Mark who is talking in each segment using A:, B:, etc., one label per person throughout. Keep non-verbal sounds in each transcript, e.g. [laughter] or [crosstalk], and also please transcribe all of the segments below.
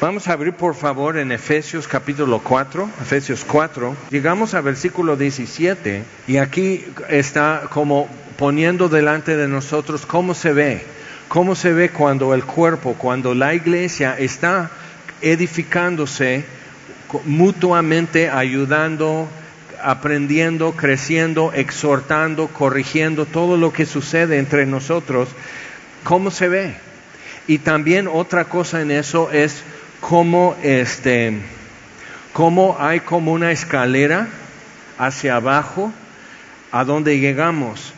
A: Vamos a abrir por favor en Efesios capítulo 4, Efesios 4. Llegamos al versículo 17 y aquí está como poniendo delante de nosotros cómo se ve, cómo se ve cuando el cuerpo, cuando la iglesia está edificándose mutuamente, ayudando, aprendiendo, creciendo, exhortando, corrigiendo todo lo que sucede entre nosotros, cómo se ve. Y también otra cosa en eso es cómo este cómo hay como una escalera hacia abajo a donde llegamos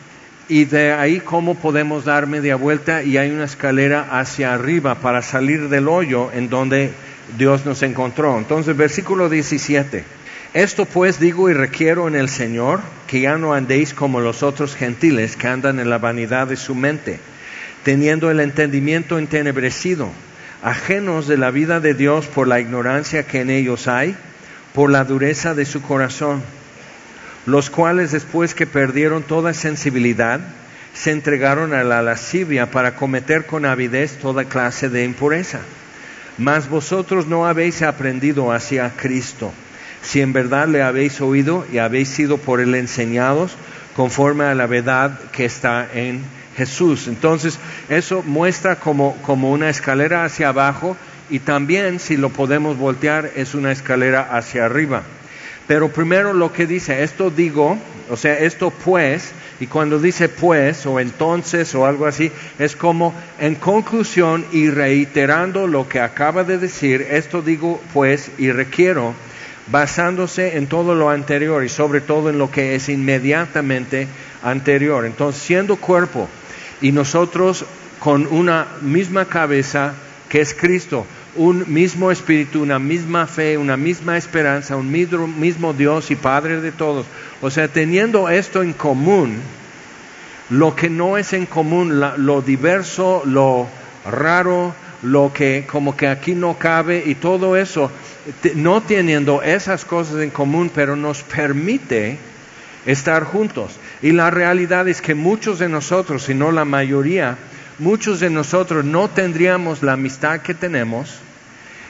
A: y de ahí cómo podemos dar media vuelta y hay una escalera hacia arriba para salir del hoyo en donde Dios nos encontró. Entonces, versículo 17. Esto pues digo y requiero en el Señor que ya no andéis como los otros gentiles que andan en la vanidad de su mente, teniendo el entendimiento entenebrecido ajenos de la vida de Dios por la ignorancia que en ellos hay, por la dureza de su corazón, los cuales después que perdieron toda sensibilidad, se entregaron a la lascivia para cometer con avidez toda clase de impureza. Mas vosotros no habéis aprendido hacia Cristo, si en verdad le habéis oído y habéis sido por él enseñados conforme a la verdad que está en Jesús. Entonces, eso muestra como, como una escalera hacia abajo y también, si lo podemos voltear, es una escalera hacia arriba. Pero primero lo que dice, esto digo, o sea, esto pues, y cuando dice pues o entonces o algo así, es como en conclusión y reiterando lo que acaba de decir, esto digo pues y requiero, basándose en todo lo anterior y sobre todo en lo que es inmediatamente anterior. Entonces, siendo cuerpo, y nosotros con una misma cabeza que es Cristo, un mismo espíritu, una misma fe, una misma esperanza, un mismo, Dios y Padre de todos. O sea, teniendo esto en común, lo que no es en común, lo diverso, lo raro, lo que como que aquí no cabe y todo eso, no teniendo esas cosas en común, pero nos permite estar juntos. Y la realidad es que muchos de nosotros, si no la mayoría, muchos de nosotros no tendríamos la amistad que tenemos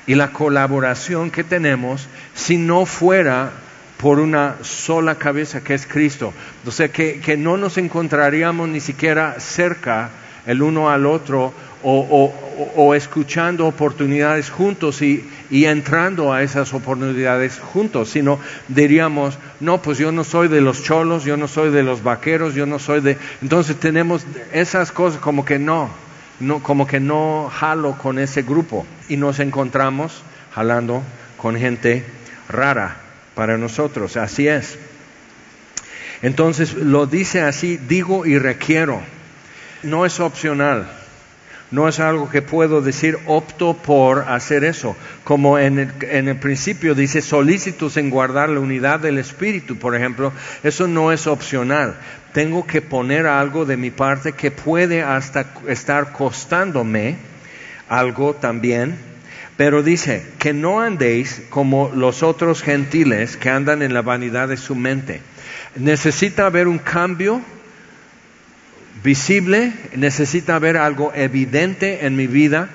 A: y la colaboración que tenemos si no fuera por una sola cabeza que es Cristo. O sea, que, que no nos encontraríamos ni siquiera cerca el uno al otro o, escuchando oportunidades juntos y, entrando a esas oportunidades juntos, sino diríamos, no, pues yo no soy de los cholos, yo no soy de los vaqueros, yo no soy de... Entonces tenemos esas cosas como que no, no como que no jalo con ese grupo y nos encontramos jalando con gente rara para nosotros, así es. Entonces lo dice así, digo y requiero, no es opcional no es algo que puedo decir, opto por hacer eso. Como en el, principio dice, solícitos en guardar la unidad del espíritu, por ejemplo, eso no es opcional. Tengo que poner algo de mi parte que puede hasta estar costándome algo también. Pero dice, que no andéis como los otros gentiles que andan en la vanidad de su mente. Necesita haber un cambio visible, necesita haber algo evidente en mi vida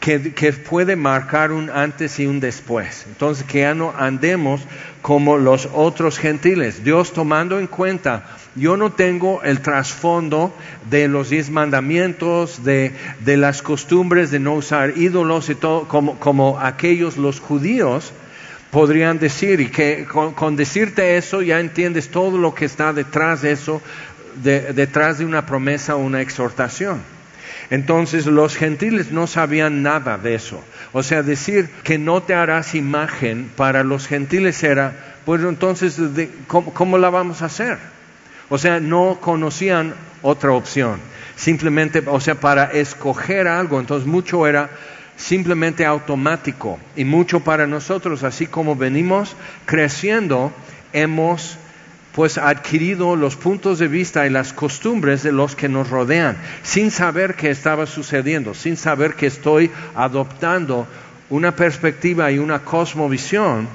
A: que, puede marcar un antes y un después. Entonces, que ya no andemos como los otros gentiles. Dios tomando en cuenta, yo no tengo el trasfondo de los diez mandamientos, de, las costumbres de no usar ídolos y todo, como, como aquellos los judíos podrían decir, y que con, decirte eso ya entiendes todo lo que está detrás de eso, detrás de una promesa o una exhortación. Entonces los gentiles no sabían nada de eso. O sea, decir que no te harás imagen para los gentiles era, pues entonces, ¿cómo, la vamos a hacer? O sea, no conocían otra opción. Simplemente, o sea, para escoger algo, entonces mucho era simplemente automático. Y mucho para nosotros, así como venimos creciendo, hemos pues adquirido los puntos de vista y las costumbres de los que nos rodean, sin saber qué estaba sucediendo, sin saber que estoy adoptando una perspectiva y una cosmovisión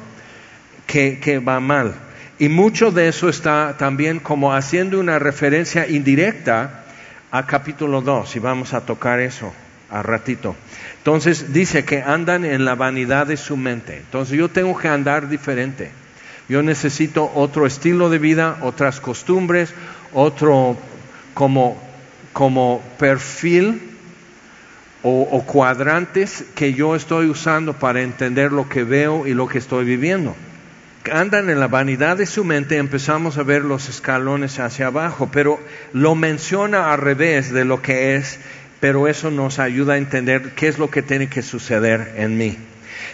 A: que, que va mal. Y mucho de eso está también como haciendo una referencia indirecta a capítulo 2, y vamos a tocar eso a ratito. Entonces dice que andan en la vanidad de su mente. Entonces yo tengo que andar diferente. Yo necesito otro estilo de vida, otras costumbres, otro como, como perfil o, o cuadrantes que yo estoy usando para entender lo que veo y lo que estoy viviendo andan en la vanidad de su mente, empezamos a ver los escalones hacia abajo, pero lo menciona al revés de lo que es, pero eso nos ayuda a entender qué es lo que tiene que suceder en mí.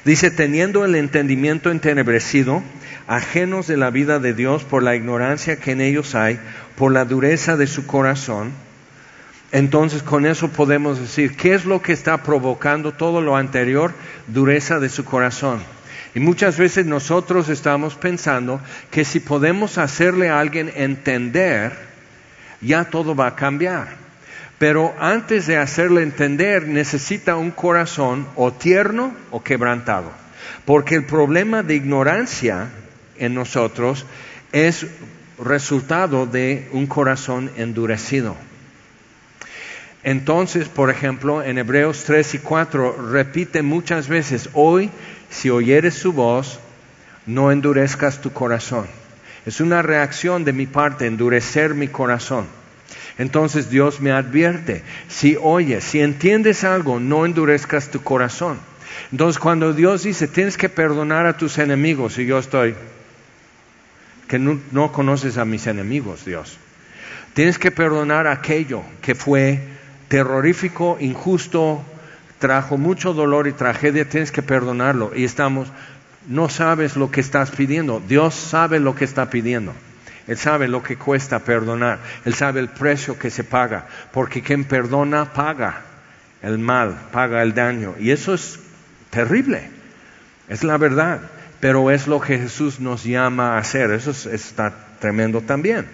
A: Dice, teniendo el entendimiento entenebrecido, ajenos de la vida de Dios por la ignorancia que en ellos hay, por la dureza de su corazón, entonces con eso podemos decir, ¿qué es lo que está provocando todo lo anterior? Dureza de su corazón. Y muchas veces nosotros estamos pensando que si podemos hacerle a alguien entender, ya todo va a cambiar. Pero antes de hacerle entender, necesita un corazón o tierno o quebrantado. Porque el problema de ignorancia en nosotros es resultado de un corazón endurecido. Entonces, por ejemplo, en Hebreos 3 y 4 repite muchas veces, hoy si oyeres su voz, no endurezcas tu corazón. Es una reacción de mi parte, endurecer mi corazón. Entonces Dios me advierte, si oyes, si entiendes algo, no endurezcas tu corazón. Entonces cuando Dios dice, tienes que perdonar a tus enemigos, y yo estoy, que no, no conoces a mis enemigos, Dios. Tienes que perdonar aquello que fue terrorífico, injusto, trajo mucho dolor y tragedia, tienes que perdonarlo. Y estamos, no sabes lo que estás pidiendo. Dios sabe lo que está pidiendo. Él sabe lo que cuesta perdonar. Él sabe el precio que se paga. Porque quien perdona paga el mal, paga el daño. Y eso es terrible. Es la verdad. Pero es lo que Jesús nos llama a hacer. Eso está tremendo también.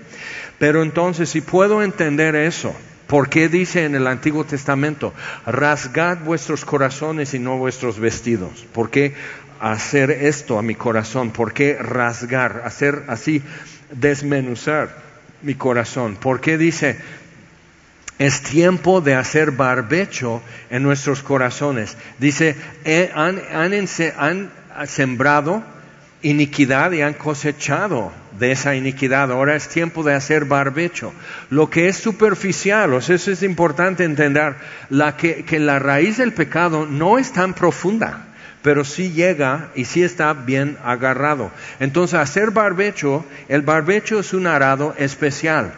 A: Pero entonces, si puedo entender eso, ¿Por qué dice en el Antiguo Testamento, rasgad vuestros corazones y no vuestros vestidos? ¿Por qué hacer esto a mi corazón? ¿Por qué rasgar, hacer así, desmenuzar mi corazón? ¿Por qué dice, es tiempo de hacer barbecho en nuestros corazones? Dice, han, han sembrado iniquidad y han cosechado de esa iniquidad. Ahora es tiempo de hacer barbecho. Lo que es superficial, o sea, eso es importante entender, la que, que la raíz del pecado no es tan profunda, pero sí llega y sí está bien agarrado. Entonces, hacer barbecho, el barbecho es un arado especial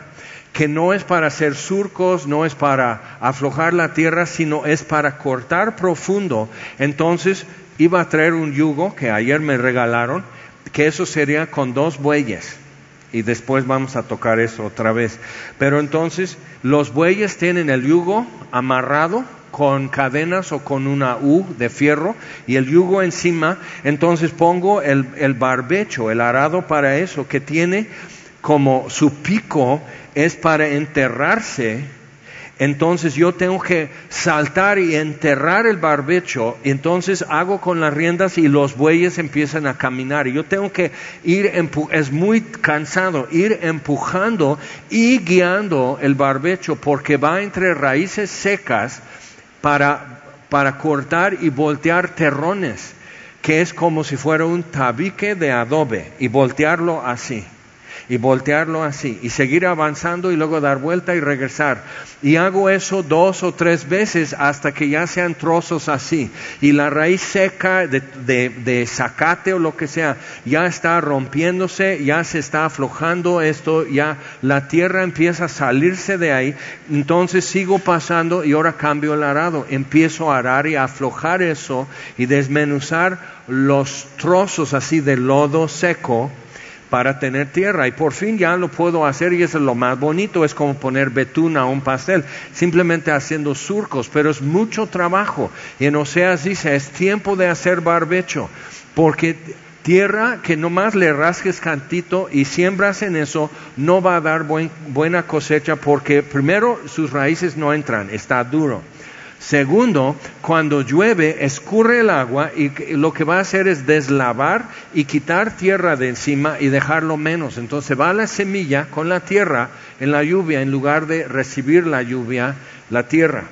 A: que no es para hacer surcos, no es para aflojar la tierra, sino es para cortar profundo. Entonces, iba a traer un yugo que ayer me regalaron, que eso sería con dos bueyes. Y después vamos a tocar eso otra vez. Pero entonces los bueyes tienen el yugo amarrado con cadenas o con una U de fierro y el yugo encima. Entonces pongo el, barbecho, el arado para eso, que tiene como su pico es para enterrarse entonces yo tengo que saltar y enterrar el barbecho, entonces hago con las riendas y los bueyes empiezan a caminar. Yo tengo que ir, es muy cansado, ir empujando y guiando el barbecho porque va entre raíces secas para, para cortar y voltear terrones, que es como si fuera un tabique de adobe y voltearlo así y voltearlo así y seguir avanzando y luego dar vuelta y regresar. Y hago eso dos o tres veces hasta que ya sean trozos así. Y la raíz seca de, de, zacate o lo que sea ya está rompiéndose, ya se está aflojando esto, ya la tierra empieza a salirse de ahí. Entonces sigo pasando y ahora cambio el arado. Empiezo a arar y a aflojar eso y desmenuzar los trozos así de lodo seco para tener tierra y por fin ya lo puedo hacer y eso es lo más bonito, es como poner betún a un pastel, simplemente haciendo surcos, pero es mucho trabajo. Y en Oseas dice, es tiempo de hacer barbecho, porque tierra que nomás le rasques cantito y siembras en eso, no va a dar buena cosecha porque primero sus raíces no entran, está duro. Segundo, cuando llueve, escurre el agua y lo que va a hacer es deslavar y quitar tierra de encima y dejarlo menos. Entonces va la semilla con la tierra en la lluvia en lugar de recibir la lluvia, la tierra.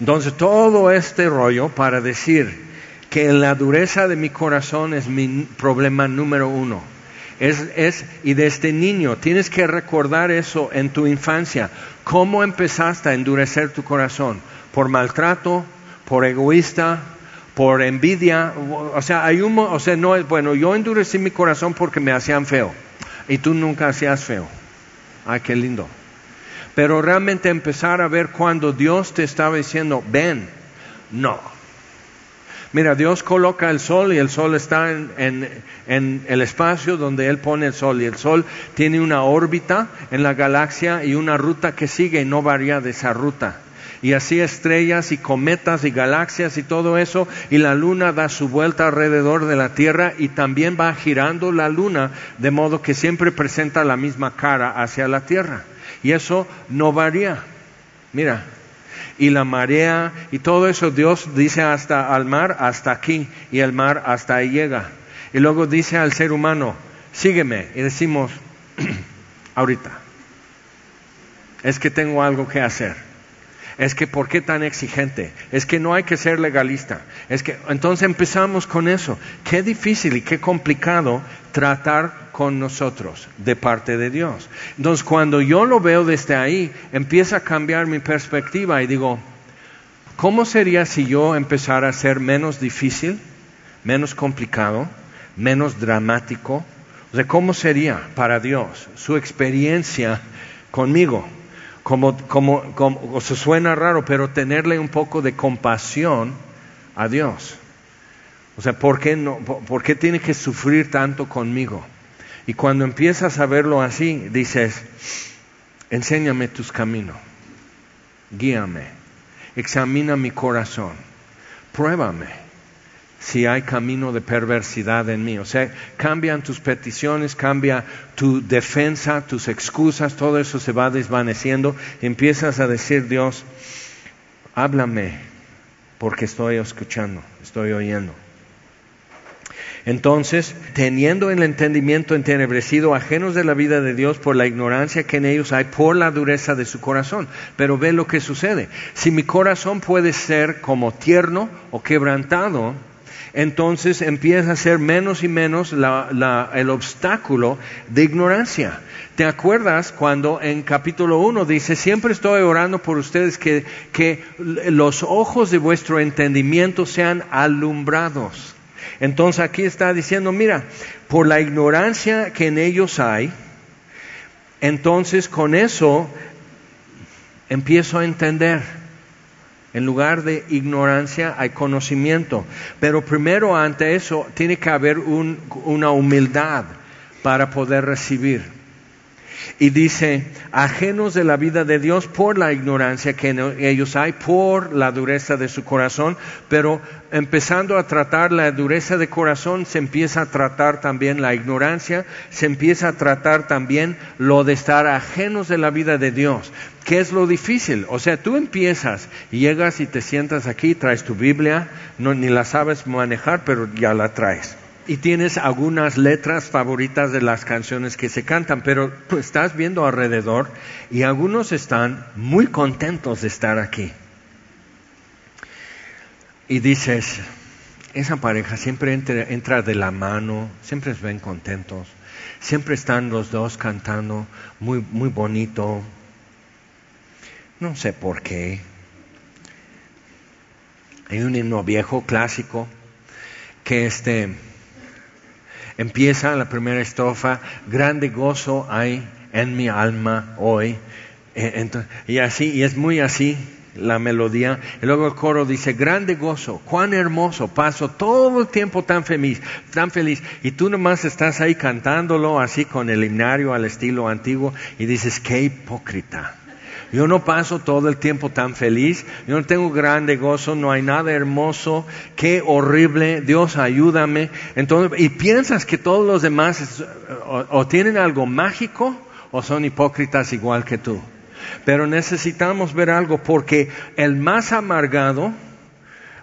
A: Entonces, todo este rollo para decir que la dureza de mi corazón es mi problema número uno. Es, es, y desde niño tienes que recordar eso en tu infancia. ¿Cómo empezaste a endurecer tu corazón? ¿Por maltrato? ¿Por egoísta? ¿Por envidia? O sea, hay un, o sea, no es bueno. Yo endurecí mi corazón porque me hacían feo. Y tú nunca hacías feo. Ay, qué lindo. Pero realmente empezar a ver cuando Dios te estaba diciendo, ven, no. Mira, Dios coloca el sol y el sol está en, el espacio donde Él pone el sol y el sol tiene una órbita en la galaxia y una ruta que sigue y no varía de esa ruta. Y así estrellas y cometas y galaxias y todo eso, y la luna da su vuelta alrededor de la Tierra y también va girando la luna, de modo que siempre presenta la misma cara hacia la Tierra. Y eso no varía. Mira, y la marea y todo eso Dios dice hasta al mar, hasta aquí, y el mar hasta ahí llega. Y luego dice al ser humano, sígueme, y decimos, [clears throat] ahorita, es que tengo algo que hacer. Es que ¿por qué tan exigente? Es que no hay que ser legalista. Es que entonces empezamos con eso. Qué difícil y qué complicado tratar con nosotros de parte de Dios. Entonces cuando yo lo veo desde ahí, empieza a cambiar mi perspectiva y digo, ¿cómo sería si yo empezara a ser menos difícil, menos complicado, menos dramático? O sea, ¿cómo sería para Dios su experiencia conmigo? como, como, como se suena raro, pero tenerle un poco de compasión a Dios. O sea, ¿por qué, no, por, qué tiene que sufrir tanto conmigo? Y cuando empiezas a verlo así, dices, enséñame tus caminos, guíame, examina mi corazón, pruébame si hay camino de perversidad en mí. O sea, cambian tus peticiones, cambia tu defensa, tus excusas, todo eso se va desvaneciendo. Empiezas a decir, Dios, háblame, porque estoy escuchando, estoy oyendo. Entonces, teniendo el entendimiento entenebrecido, ajenos de la vida de Dios por la ignorancia que en ellos hay, por la dureza de su corazón. Pero ve lo que sucede. Si mi corazón puede ser como tierno o quebrantado, entonces empieza a ser menos y menos el obstáculo de ignorancia. ¿Te acuerdas cuando en capítulo 1 dice, siempre estoy orando por ustedes que, que los ojos de vuestro entendimiento sean alumbrados? Entonces aquí está diciendo, mira, por la ignorancia que en ellos hay, entonces con eso empiezo a entender en lugar de ignorancia hay conocimiento. Pero primero ante eso tiene que haber una humildad para poder recibir. Y dice, ajenos de la vida de Dios por la ignorancia que ellos hay, por la dureza de su corazón, pero empezando a tratar la dureza de corazón, se empieza a tratar también la ignorancia, se empieza a tratar también lo de estar ajenos de la vida de Dios. ¿Qué es lo difícil? O sea, tú empiezas llegas y te sientas aquí, traes tu Biblia, no, ni la sabes manejar, pero ya la traes y tienes algunas letras favoritas de las canciones que se cantan, pero estás viendo alrededor y algunos están muy contentos de estar aquí. Y dices, esa pareja siempre entra, de la mano, siempre se ven contentos, siempre están los dos cantando muy, muy bonito. No sé por qué. Hay un himno viejo, clásico, que este Empieza la primera estrofa, grande gozo hay en mi alma hoy. Eh, y así, y es muy así la melodía. Y luego el coro dice, grande gozo, cuán hermoso, paso todo el tiempo tan feliz, tan feliz. Y tú nomás estás ahí cantándolo así con el himnario al estilo antiguo y dices, qué hipócrita. Yo no paso todo el tiempo tan feliz, yo no tengo grande gozo, no hay nada hermoso, qué horrible, Dios ayúdame. Entonces, y piensas que todos los demás o, tienen algo mágico o son hipócritas igual que tú. Pero necesitamos ver algo porque el más amargado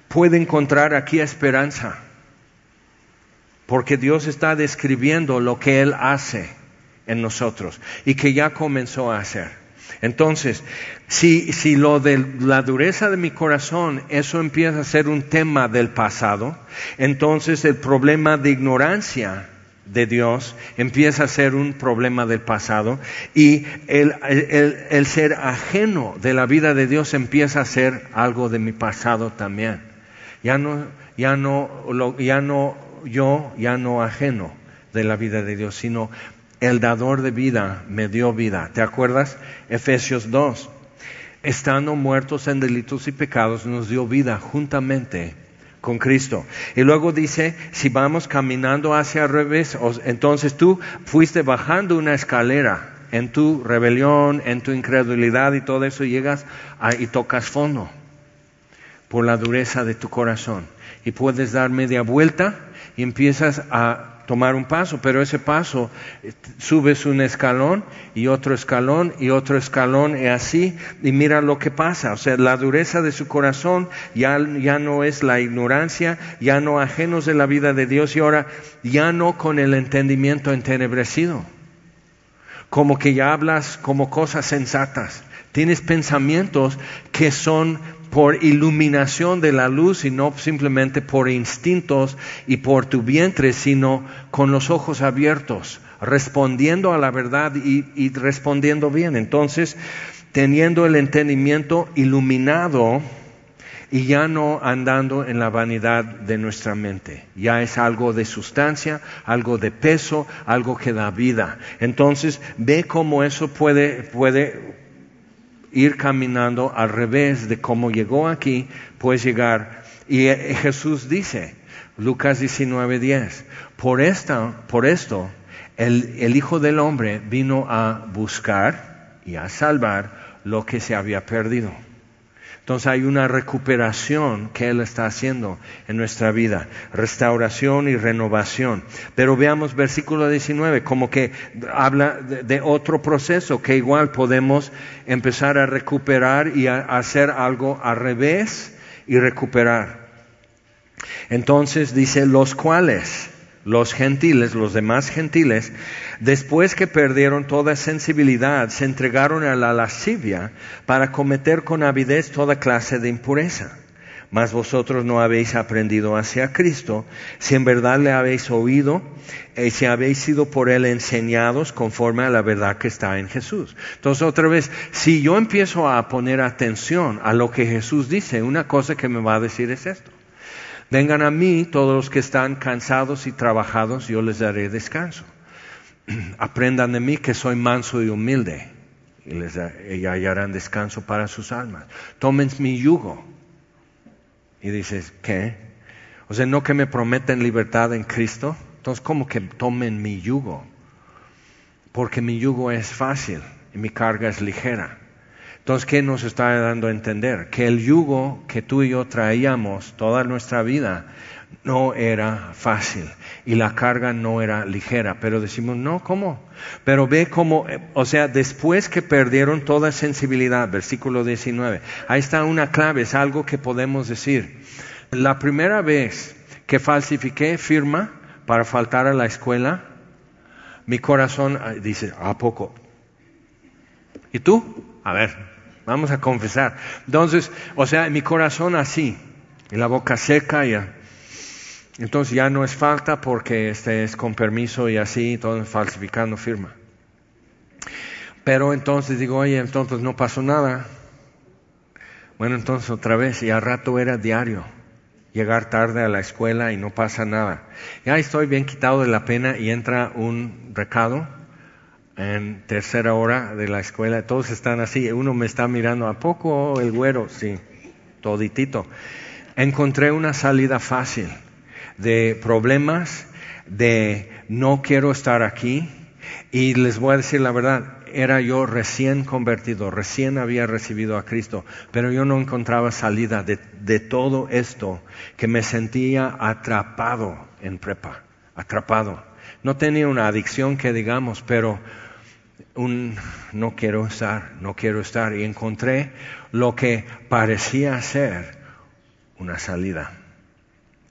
A: puede encontrar aquí esperanza. Porque Dios está describiendo lo que Él hace en nosotros y que ya comenzó a hacer. Entonces, si, si lo de la dureza de mi corazón, eso empieza a ser un tema del pasado, entonces el problema de ignorancia de Dios empieza a ser un problema del pasado y el, el, ser ajeno de la vida de Dios empieza a ser algo de mi pasado también. Ya no, ya no, ya no yo, ya no ajeno de la vida de Dios, sino el dador de vida me dio vida. ¿Te acuerdas? Efesios 2. Estando muertos en delitos y pecados, nos dio vida juntamente con Cristo. Y luego dice, si vamos caminando hacia revés, entonces tú fuiste bajando una escalera en tu rebelión, en tu incredulidad y todo eso, llegas y tocas fondo por la dureza de tu corazón. Y puedes dar media vuelta y empiezas a tomar un paso, pero ese paso subes un escalón y otro escalón y otro escalón y así, y mira lo que pasa. O sea, la dureza de su corazón ya, ya no es la ignorancia, ya no ajenos de la vida de Dios y ahora ya no con el entendimiento entenebrecido. Como que ya hablas como cosas sensatas. Tienes pensamientos que son por iluminación de la luz y no simplemente por instintos y por tu vientre, sino con los ojos abiertos, respondiendo a la verdad y, respondiendo bien. Entonces, teniendo el entendimiento iluminado y ya no andando en la vanidad de nuestra mente. Ya es algo de sustancia, algo de peso, algo que da vida. Entonces, ve cómo eso puede, puede ir caminando al revés de cómo llegó aquí, puedes llegar. Y eh, Jesús dice, Lucas 19:10, por, esta, por esto el, Hijo del Hombre vino a buscar y a salvar lo que se había perdido. Entonces hay una recuperación que Él está haciendo en nuestra vida, restauración y renovación. Pero veamos versículo 19, como que habla de, otro proceso que igual podemos empezar a recuperar y a hacer algo al revés y recuperar. Entonces dice los cuales los gentiles, los demás gentiles, después que perdieron toda sensibilidad, se entregaron a la lascivia para cometer con avidez toda clase de impureza. Mas vosotros no habéis aprendido hacia Cristo, si en verdad le habéis oído, y si habéis sido por él enseñados conforme a la verdad que está en Jesús. Entonces, otra vez, si yo empiezo a poner atención a lo que Jesús dice, una cosa que me va a decir es esto. Vengan a mí todos los que están cansados y trabajados, yo les daré descanso. [clears throat] Aprendan de mí que soy manso y humilde, y les hallarán descanso para sus almas. Tomen mi yugo. Y dices, ¿qué? O sea, no que me prometen libertad en Cristo. Entonces, ¿cómo que tomen mi yugo? Porque mi yugo es fácil y mi carga es ligera. Entonces, ¿qué nos está dando a entender? Que el yugo que tú y yo traíamos toda nuestra vida no era fácil y la carga no era ligera. Pero decimos, no, ¿cómo? Pero ve cómo, eh, o sea, después que perdieron toda sensibilidad, versículo 19, ahí está una clave, es algo que podemos decir. La primera vez que falsifiqué firma para faltar a la escuela, mi corazón ah, dice, ¿a poco? ¿Y tú? A ver, Vamos a confesar. Entonces, o sea, mi corazón así, y la boca seca, ya. Entonces ya no es falta porque este es con permiso y así, todo falsificando firma. Pero entonces digo, oye, entonces no pasó nada. Bueno, entonces otra vez, y al rato era diario. Llegar tarde a la escuela y no pasa nada. Ya estoy bien quitado de la pena y entra un recado en tercera hora de la escuela, todos están así, uno me está mirando, ¿a poco el güero? Sí, toditito. Encontré una salida fácil de problemas, de no quiero estar aquí, y les voy a decir la verdad, era yo recién convertido, recién había recibido a Cristo, pero yo no encontraba salida de, de todo esto que me sentía atrapado en prepa, atrapado. No tenía una adicción que digamos, pero un no quiero estar, no quiero estar. Y encontré lo que parecía ser una salida.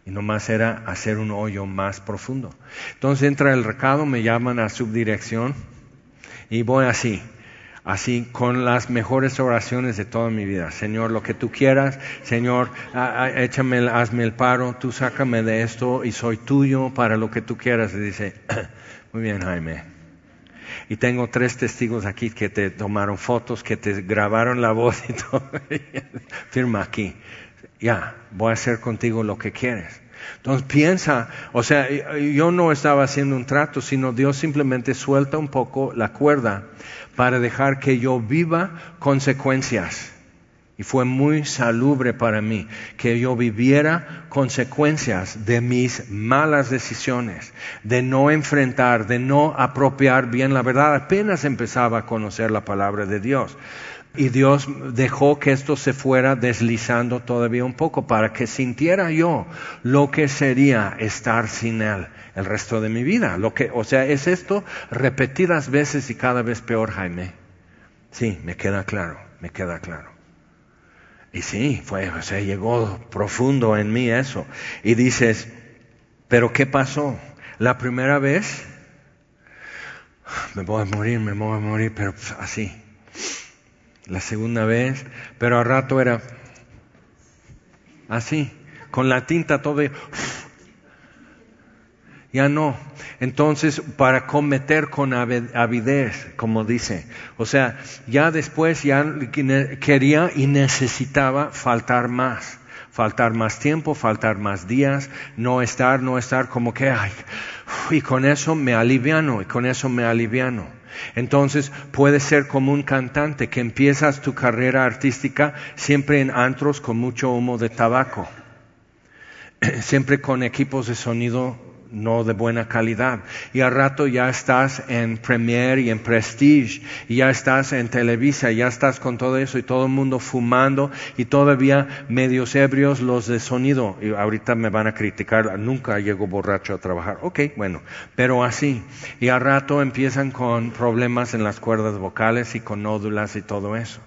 A: Y nomás era hacer un hoyo más profundo. Entonces entra el recado, me llaman a subdirección y voy así. Así con las mejores oraciones de toda mi vida. Señor, lo que tú quieras, Señor, échame, hazme el paro, tú sácame de esto y soy tuyo para lo que tú quieras. Y dice, [clears throat] muy bien, Jaime. Y tengo tres testigos aquí que te tomaron fotos, que te grabaron la voz y todo. [laughs] Firma aquí. Ya, voy a hacer contigo lo que quieres. Entonces piensa, o sea, yo no estaba haciendo un trato, sino Dios simplemente suelta un poco la cuerda para dejar que yo viva consecuencias. Y fue muy salubre para mí que yo viviera consecuencias de mis malas decisiones, de no enfrentar, de no apropiar bien la verdad. Apenas empezaba a conocer la palabra de Dios. Y Dios dejó que esto se fuera deslizando todavía un poco para que sintiera yo lo que sería estar sin Él el resto de mi vida. Lo que, o sea, es esto repetidas veces y cada vez peor, Jaime. Sí, me queda claro, me queda claro. Y sí, fue, o sea, llegó profundo en mí eso. Y dices, pero ¿qué pasó? La primera vez, me voy a morir, me voy a morir, pero así. La segunda vez, pero al rato era así, con la tinta todo [sniffs] ya no. Entonces, para cometer con avidez, como dice. O sea, ya después ya quería y necesitaba faltar más. Faltar más tiempo, faltar más días, no estar, no estar como que, ay, y con eso me aliviano, y con eso me aliviano. Entonces puede ser como un cantante que empiezas tu carrera artística siempre en antros con mucho humo de tabaco, [clears throat] siempre con equipos de sonido no de buena calidad. Y al rato ya estás en Premiere y en Prestige, y ya estás en Televisa, ya estás con todo eso y todo el mundo fumando y todavía medios ebrios los de sonido. Y ahorita me van a criticar, nunca llego borracho a trabajar. Ok, bueno, pero así. Y al rato empiezan con problemas en las cuerdas vocales y con nódulas y todo eso.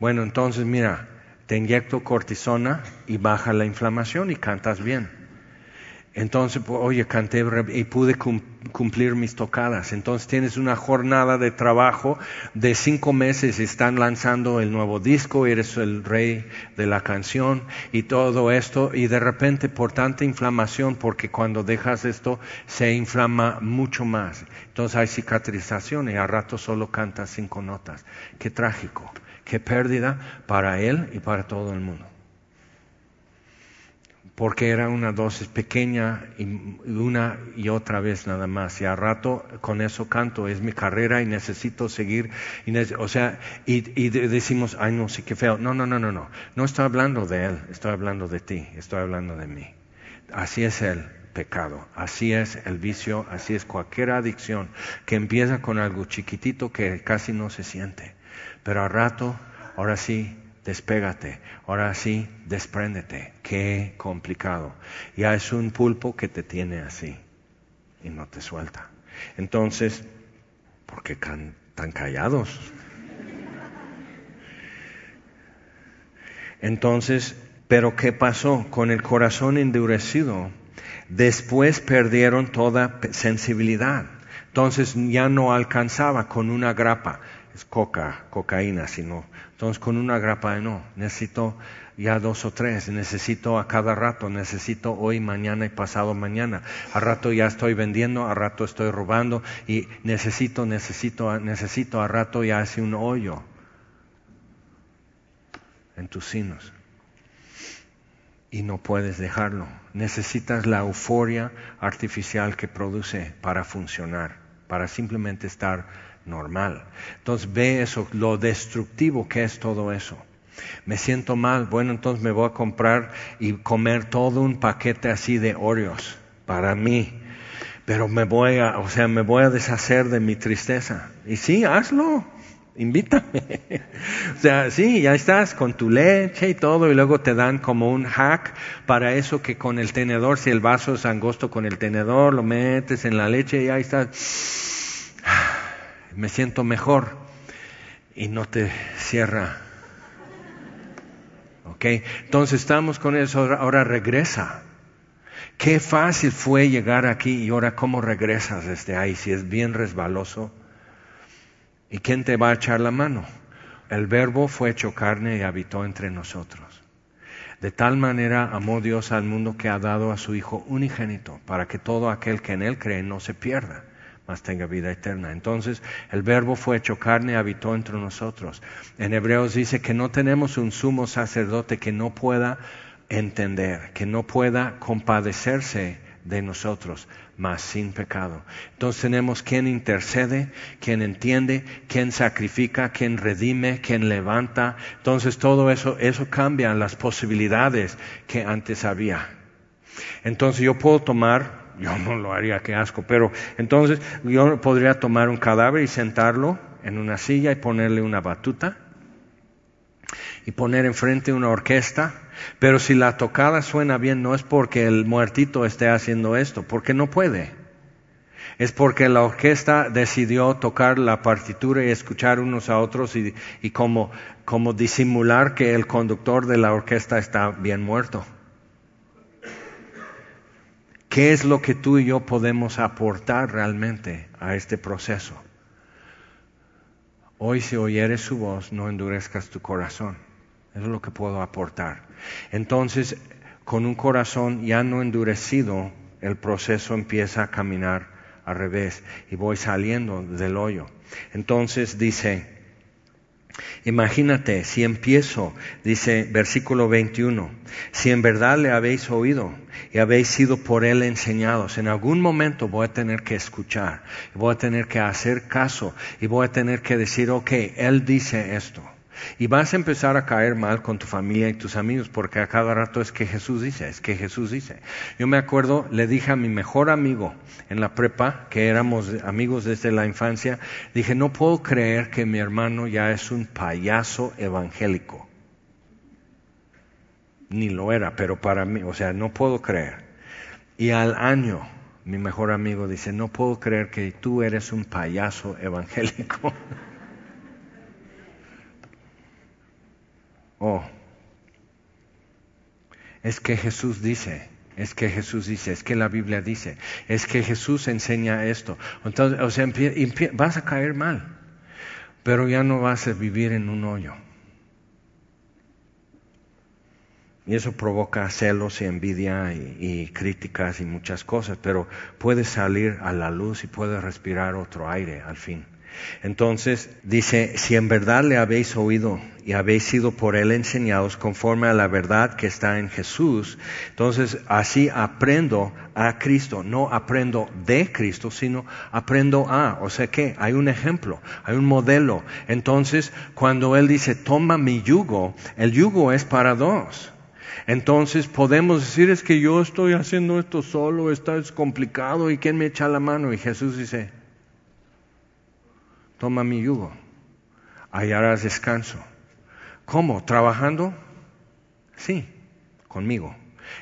A: Bueno, entonces mira, te inyecto cortisona y baja la inflamación y cantas bien. Entonces, pues, oye, canté y pude cumplir mis tocadas. Entonces tienes una jornada de trabajo de cinco meses, están lanzando el nuevo disco, eres el rey de la canción y todo esto, y de repente por tanta inflamación, porque cuando dejas esto se inflama mucho más. Entonces hay cicatrización y a rato solo cantas cinco notas. Qué trágico, qué pérdida para él y para todo el mundo porque era una dosis pequeña y una y otra vez nada más. Y a rato con eso canto, es mi carrera y necesito seguir. o sea, y, decimos, ay no, sí que feo. No, no, no, no, no. No estoy hablando de él, estoy hablando de ti, estoy hablando de mí. Así es el pecado, así es el vicio, así es cualquier adicción que empieza con algo chiquitito que casi no se siente. Pero a rato, ahora sí, despégate, ahora sí, despréndete. Qué complicado. Ya es un pulpo que te tiene así y no te suelta. Entonces, ¿por qué tan callados? Entonces, pero ¿qué pasó? Con el corazón endurecido, después perdieron toda sensibilidad. Entonces ya no alcanzaba con una grapa, es coca, cocaína, sino entonces con una grapa no, necesito ya dos o tres, necesito a cada rato, necesito hoy, mañana y pasado mañana. A rato ya estoy vendiendo, a rato estoy robando y necesito, necesito, necesito, a rato ya hace un hoyo en tus sinos. Y no puedes dejarlo. Necesitas la euforia artificial que produce para funcionar, para simplemente estar normal. Entonces ve eso, lo destructivo que es todo eso. Me siento mal, bueno, entonces me voy a comprar y comer todo un paquete así de Oreos para mí. Pero me voy a, o sea, me voy a deshacer de mi tristeza. Y sí, hazlo, invítame. [laughs] o sea, sí, ya estás con tu leche y todo, y luego te dan como un hack para eso que con el tenedor, si el vaso es angosto con el tenedor, lo metes en la leche y ahí estás me siento mejor y no te cierra. ¿Ok? Entonces estamos con eso, ahora, regresa. Qué fácil fue llegar aquí y ahora cómo regresas desde ahí, si es bien resbaloso. ¿Y quién te va a echar la mano? El verbo fue hecho carne y habitó entre nosotros. De tal manera amó Dios al mundo que ha dado a su Hijo unigénito, para que todo aquel que en Él cree no se pierda, tenga vida eterna. Entonces el verbo fue hecho carne habitó entre nosotros. En Hebreos dice que no tenemos un sumo sacerdote que no pueda entender, que no pueda compadecerse de nosotros, mas sin pecado. Entonces tenemos quien intercede, quien entiende, quien sacrifica, quien redime, quien levanta. Entonces todo eso, eso cambia las posibilidades que antes había. Entonces yo puedo tomar, yo no lo haría, qué asco, pero entonces yo podría tomar un cadáver y sentarlo en una silla y ponerle una batuta y poner enfrente una orquesta, pero si la tocada suena bien no es porque el muertito esté haciendo esto, porque no puede. Es porque la orquesta decidió tocar la partitura y escuchar unos a otros y, y como, como disimular que el conductor de la orquesta está bien muerto. ¿Qué es lo que tú y yo podemos aportar realmente a este proceso? Hoy si oyeres su voz, no endurezcas tu corazón. Eso es lo que puedo aportar. Entonces, con un corazón ya no endurecido, el proceso empieza a caminar al revés y voy saliendo del hoyo. Entonces dice, imagínate si empiezo, dice versículo 21, si en verdad le habéis oído y habéis sido por él enseñados, en algún momento voy a tener que escuchar, voy a tener que hacer caso y voy a tener que decir, ok, él dice esto. Y vas a empezar a caer mal con tu familia y tus amigos porque a cada rato es que Jesús dice, es que Jesús dice. Yo me acuerdo, le dije a mi mejor amigo en la prepa, que éramos amigos desde la infancia, dije, no puedo creer que mi hermano ya es un payaso evangélico. Ni lo era, pero para mí, o sea, no puedo creer. Y al año, mi mejor amigo dice, no puedo creer que tú eres un payaso evangélico. [laughs] Oh, es que Jesús dice, es que Jesús dice, es que la Biblia dice, es que Jesús enseña esto. Entonces, o sea, vas a caer mal, pero ya no vas a vivir en un hoyo. Y eso provoca celos y envidia y, críticas y muchas cosas, pero puedes salir a la luz y puedes respirar otro aire al fin. Entonces dice, si en verdad le habéis oído y habéis sido por él enseñados conforme a la verdad que está en Jesús, entonces así aprendo a Cristo, no aprendo de Cristo, sino aprendo a, o sea que hay un ejemplo, hay un modelo. Entonces, cuando él dice, toma mi yugo, el yugo es para dos. Entonces podemos decir es que yo estoy haciendo esto solo, esto es complicado y quién me echa la mano y Jesús dice, toma mi yugo, hallarás descanso. ¿Cómo? ¿Trabajando? Sí, conmigo.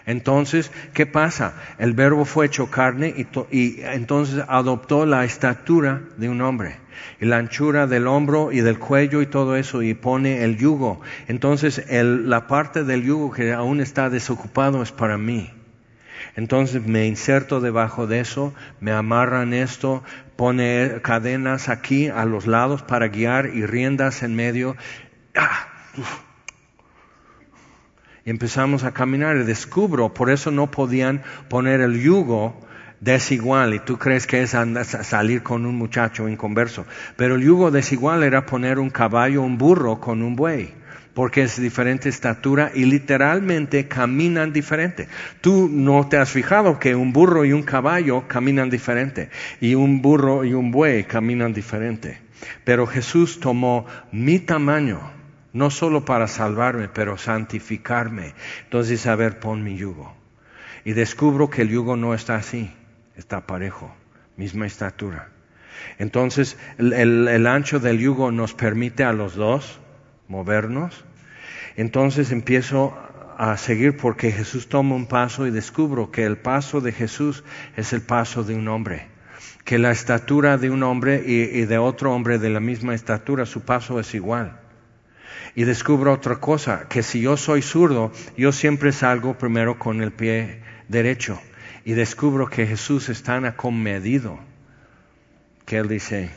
A: Entonces, ¿qué pasa? El verbo fue hecho carne y, entonces adoptó la estatura de un hombre y la anchura del hombro y del cuello y todo eso y pone el yugo. Entonces, la parte del yugo que aún está desocupado es para mí. Entonces me inserto debajo de eso, me amarran esto, pone cadenas aquí a los lados para guiar y riendas en medio. ¡Ah! Y empezamos a caminar y descubro, por eso no podían poner el yugo desigual y tú crees que es salir con un muchacho inconverso. Pero el yugo desigual era poner un caballo, un burro con un buey porque es diferente estatura y literalmente caminan diferente. Tú no te has fijado que un burro y un caballo caminan diferente y un burro y un buey caminan diferente. Pero Jesús tomó mi tamaño, no solo para salvarme, pero santificarme. Entonces, a ver, pon mi yugo. Y descubro que el yugo no está así, está parejo, misma estatura. Entonces, el, el ancho del yugo nos permite a los dos movernos. Entonces empiezo a seguir porque Jesús toma un paso y descubro que el paso de Jesús es el paso de un hombre. Que la estatura de un hombre y, de otro hombre de la misma estatura, su paso es igual. Y descubro otra cosa, que si yo soy zurdo, yo siempre salgo primero con el pie derecho. Y descubro que Jesús es tan acomedido que Él dice,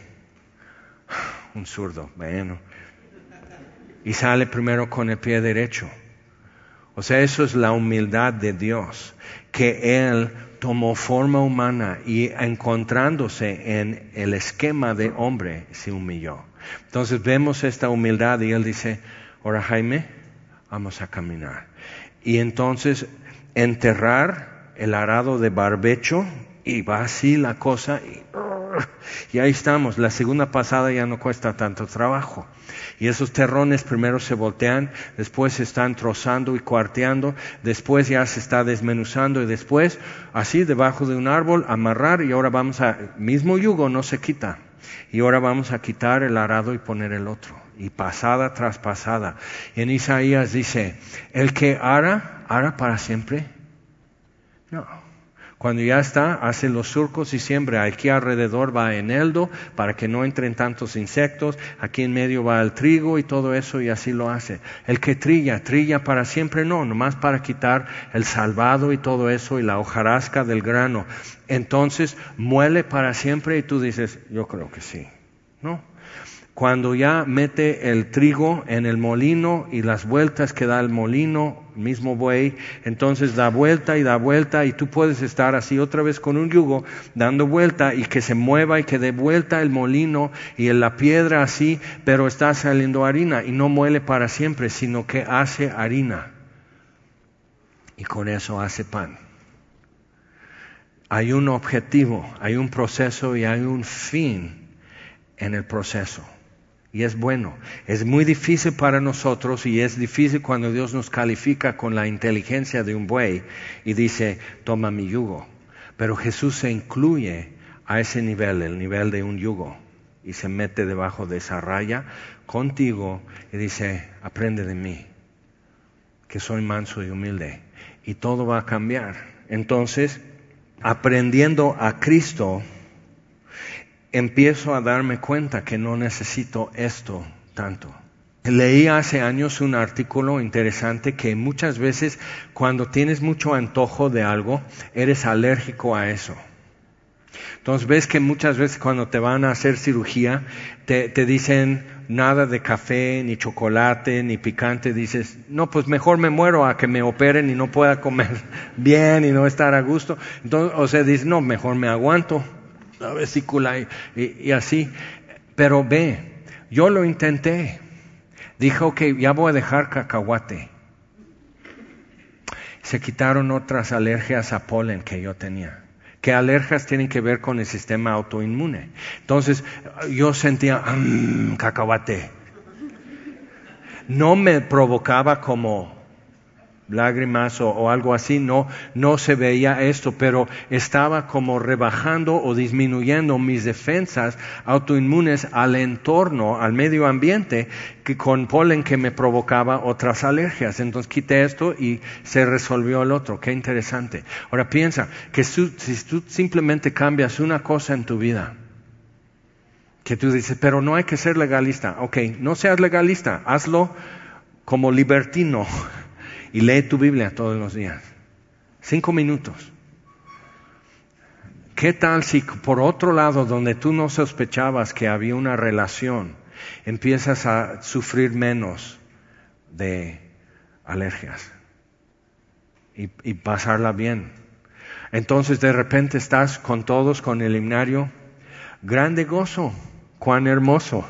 A: un zurdo, bueno. Y sale primero con el pie derecho. O sea, eso es la humildad de Dios, que Él tomó forma humana y encontrándose en el esquema de hombre, se humilló. Entonces vemos esta humildad y Él dice, ahora Jaime, vamos a caminar. Y entonces enterrar el arado de barbecho y va así la cosa [laughs] y, ahí estamos. La segunda pasada ya no cuesta tanto trabajo. Y esos terrones primero se voltean, después se están trozando y cuarteando, después ya se está desmenuzando y después así debajo de un árbol amarrar y ahora vamos a, mismo yugo no se quita. Y ahora vamos a quitar el arado y poner el otro. Y pasada tras pasada. Y en Isaías dice, el que hará, hará para siempre. No. Cuando ya está, hace los surcos y siembra. Aquí alrededor va eneldo para que no entren tantos insectos. Aquí en medio va el trigo y todo eso y así lo hace. El que trilla, trilla para siempre no, nomás para quitar el salvado y todo eso y la hojarasca del grano. Entonces muele para siempre y tú dices, yo creo que sí. No, cuando ya mete el trigo en el molino y las vueltas que da el molino, mismo buey, entonces da vuelta y da vuelta y tú puedes estar así otra vez con un yugo dando vuelta y que se mueva y que dé vuelta el molino y en la piedra así, pero está saliendo harina y no muele para siempre, sino que hace harina y con eso hace pan. Hay un objetivo, hay un proceso y hay un fin en el proceso y es bueno. Es muy difícil para nosotros y es difícil cuando Dios nos califica con la inteligencia de un buey y dice, toma mi yugo. Pero Jesús se incluye a ese nivel, el nivel de un yugo, y se mete debajo de esa raya contigo y dice, aprende de mí, que soy manso y humilde, y todo va a cambiar. Entonces, aprendiendo a Cristo, empiezo a darme cuenta que no necesito esto tanto. Leí hace años un artículo interesante que muchas veces cuando tienes mucho antojo de algo, eres alérgico a eso. Entonces ves que muchas veces cuando te van a hacer cirugía, te, dicen nada de café, ni chocolate, ni picante. Dices, no, pues mejor me muero a que me operen y no pueda comer [laughs] bien y no estar a gusto. Entonces, o sea, dices, no, mejor me aguanto la vesícula y, así. Pero ve, yo lo intenté. Dijo que ya voy a dejar cacahuate. Se quitaron otras alergias a polen que yo tenía. Que alergias tienen que ver con el sistema autoinmune. Entonces yo sentía mmm, cacahuate. No me provocaba como lágrimas o, algo así, no, no se veía esto, pero estaba como rebajando o disminuyendo mis defensas autoinmunes al entorno, al medio ambiente, que con polen que me provocaba otras alergias. Entonces quité esto y se resolvió el otro. Qué interesante. Ahora piensa que si tú simplemente cambias una cosa en tu vida, que tú dices, pero no hay que ser legalista. Ok, no seas legalista, hazlo como libertino [laughs] y lee tu Biblia todos los días. Cinco minutos. ¿Qué tal si por otro lado, donde tú no sospechabas que había una relación, empiezas a sufrir menos de alergias y, y pasarla bien? Entonces de repente estás con todos, con el himnario, grande gozo, cuán hermoso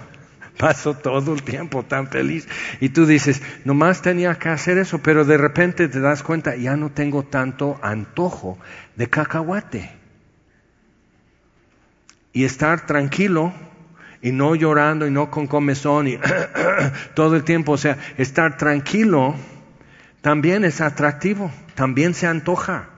A: paso todo el tiempo tan feliz. Y tú dices, nomás tenía que hacer eso, pero de repente te das cuenta, ya no tengo tanto antojo de cacahuate. Y estar tranquilo y no llorando y no con comezón y [coughs] todo el tiempo, o sea, estar tranquilo también es atractivo, también se antoja.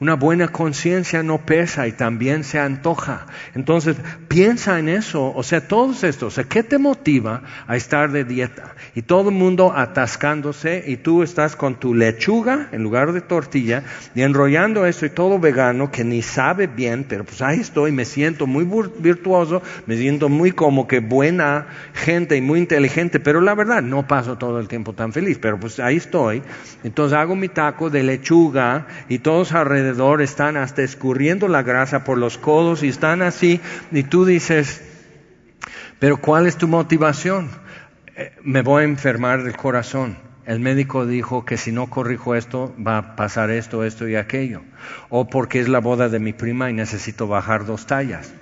A: Una buena conciencia no pesa y también se antoja. Entonces, piensa en eso, o sea, todos estos, o sea, ¿qué te motiva a estar de dieta? Y todo el mundo atascándose y tú estás con tu lechuga en lugar de tortilla y enrollando esto y todo vegano que ni sabe bien, pero pues ahí estoy, me siento muy virtuoso, me siento muy como que buena gente y muy inteligente, pero la verdad no paso todo el tiempo tan feliz, pero pues ahí estoy. Entonces hago mi taco de lechuga y todos alrededor están hasta escurriendo la grasa por los codos y están así, y tú dices, Pero ¿cuál es tu motivación? Eh, me voy a enfermar del corazón. El médico dijo que si no corrijo esto va a pasar esto, esto y aquello. O porque es la boda de mi prima y necesito bajar dos tallas.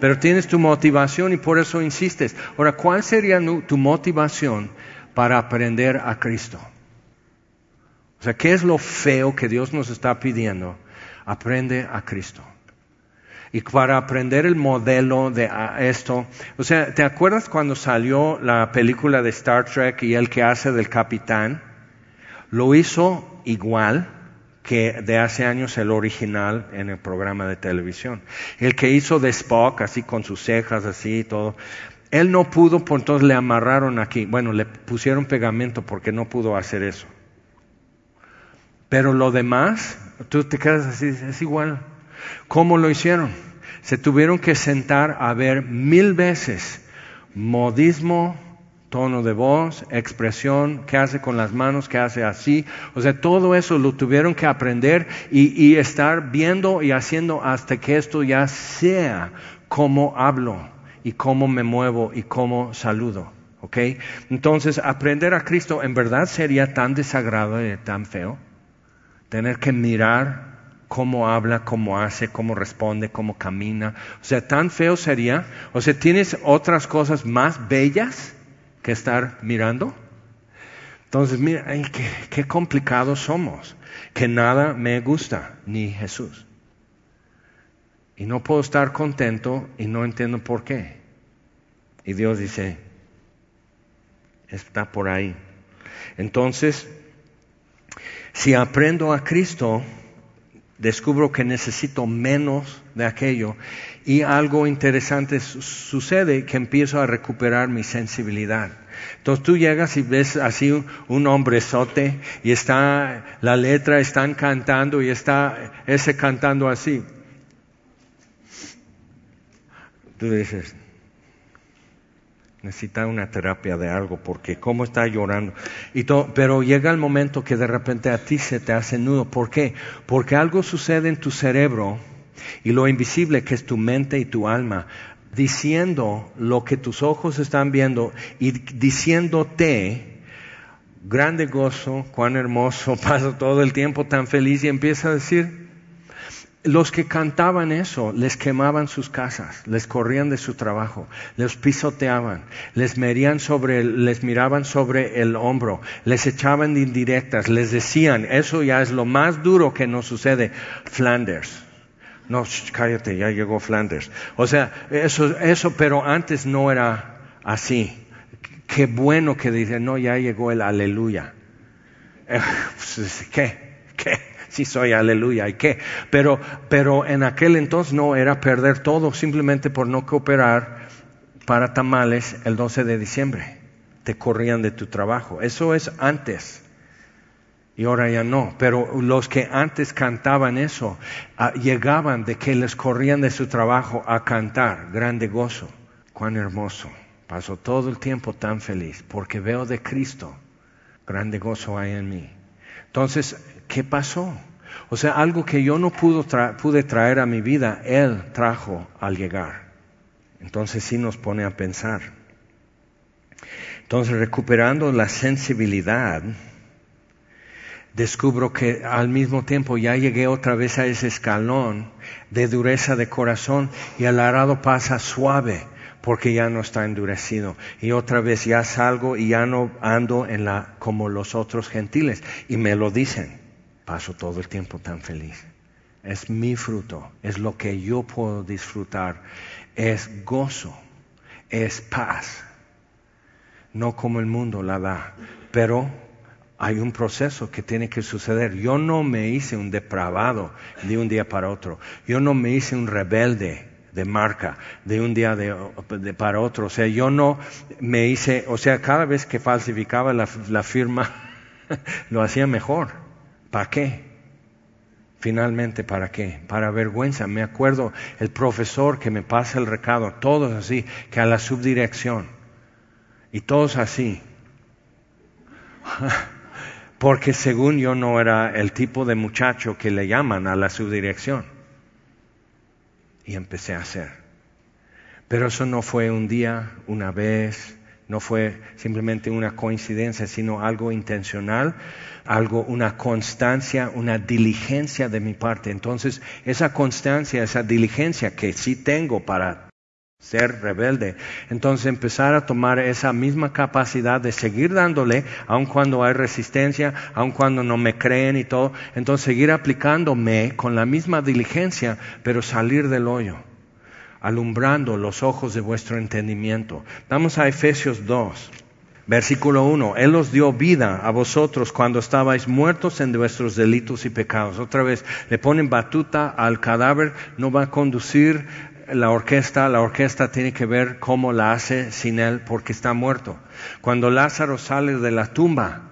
A: Pero tienes tu motivación y por eso insistes. Ahora, ¿cuál sería tu motivación para aprender a Cristo? O sea, ¿qué es lo feo que Dios nos está pidiendo? Aprende a Cristo. Y para aprender el modelo de esto, o sea, ¿te acuerdas cuando salió la película de Star Trek y el que hace del capitán? Lo hizo igual que de hace años el original en el programa de televisión. El que hizo de Spock, así con sus cejas, así y todo. Él no pudo, pues entonces le amarraron aquí. Bueno, le pusieron pegamento porque no pudo hacer eso. Pero lo demás, tú te quedas así, es igual. ¿Cómo lo hicieron? Se tuvieron que sentar a ver mil veces modismo, tono de voz, expresión, qué hace con las manos, qué hace así. O sea, todo eso lo tuvieron que aprender y, estar viendo y haciendo hasta que esto ya sea como hablo y cómo me muevo y cómo saludo. ¿Ok? Entonces, aprender a Cristo en verdad sería tan desagradable, tan feo. Tener que mirar cómo habla, cómo hace, cómo responde, cómo camina. O sea, tan feo sería. O sea, tienes otras cosas más bellas que estar mirando. Entonces, mira, qué, qué complicados somos, que nada me gusta, ni Jesús. Y no puedo estar contento y no entiendo por qué. Y Dios dice, está por ahí. Entonces, si aprendo a Cristo, descubro que necesito menos de aquello y algo interesante sucede que empiezo a recuperar mi sensibilidad. Entonces tú llegas y ves así un, hombrezote y está la letra, están cantando y está ese cantando así. Tú dices, necesita una terapia de algo porque cómo está llorando y todo, pero llega el momento que de repente a ti se te hace nudo. ¿Por qué? Porque algo sucede en tu cerebro y lo invisible que es tu mente y tu alma diciendo lo que tus ojos están viendo y diciéndote grande gozo, cuán hermoso, [laughs] paso todo el tiempo tan feliz y empieza a decir los que cantaban eso les quemaban sus casas, les corrían de su trabajo, les pisoteaban, les, sobre, les miraban sobre el hombro, les echaban indirectas, les decían, eso ya es lo más duro que nos sucede, Flanders. No, cállate, ya llegó Flanders. O sea, eso, eso, pero antes no era así. Qué bueno que dicen, no, ya llegó el aleluya. [laughs] Pues, ¿Qué? Sí soy, aleluya, ¿y qué? Pero, pero en aquel entonces no era perder todo simplemente por no cooperar para tamales el 12 de diciembre. Te corrían de tu trabajo. Eso es antes. Y ahora ya no. Pero los que antes cantaban eso, ah, llegaban de que les corrían de su trabajo a cantar. Grande gozo. Cuán hermoso. Paso todo el tiempo tan feliz porque veo de Cristo. Grande gozo hay en mí. Entonces, ¿qué pasó? O sea, algo que yo no pude traer a mi vida, Él trajo al llegar. Entonces sí nos pone a pensar. Entonces, recuperando la sensibilidad, descubro que al mismo tiempo ya llegué otra vez a ese escalón de dureza de corazón y el arado pasa suave porque ya no está endurecido. Y otra vez ya salgo y ya no ando en la como los otros gentiles y me lo dicen. Paso todo el tiempo tan feliz. Es mi fruto, es lo que yo puedo disfrutar. Es gozo, es paz. No como el mundo la da, pero hay un proceso que tiene que suceder. Yo no me hice un depravado de un día para otro. Yo no me hice un rebelde de marca de un día para otro. O sea, yo no me hice, o sea, cada vez que falsificaba la, la firma, [laughs] lo hacía mejor. ¿Para qué? Finalmente, ¿para qué? Para vergüenza. Me acuerdo el profesor que me pasa el recado, todos así, que a la subdirección. Y todos así. [laughs] Porque según yo no era el tipo de muchacho que le llaman a la subdirección. Y empecé a hacer. Pero eso no fue un día, una vez, no fue simplemente una coincidencia, sino algo intencional, algo, una constancia, una diligencia de mi parte. Entonces, esa constancia, esa diligencia que sí tengo para ser rebelde. Entonces empezar a tomar esa misma capacidad de seguir dándole, aun cuando hay resistencia, aun cuando no me creen y todo. Entonces seguir aplicándome con la misma diligencia, pero salir del hoyo, alumbrando los ojos de vuestro entendimiento. Vamos a Efesios 2. Versículo 1, Él os dio vida a vosotros cuando estabais muertos en vuestros delitos y pecados. Otra vez, le ponen batuta al cadáver, no va a conducir la orquesta, la orquesta tiene que ver cómo la hace sin él porque está muerto. Cuando Lázaro sale de la tumba,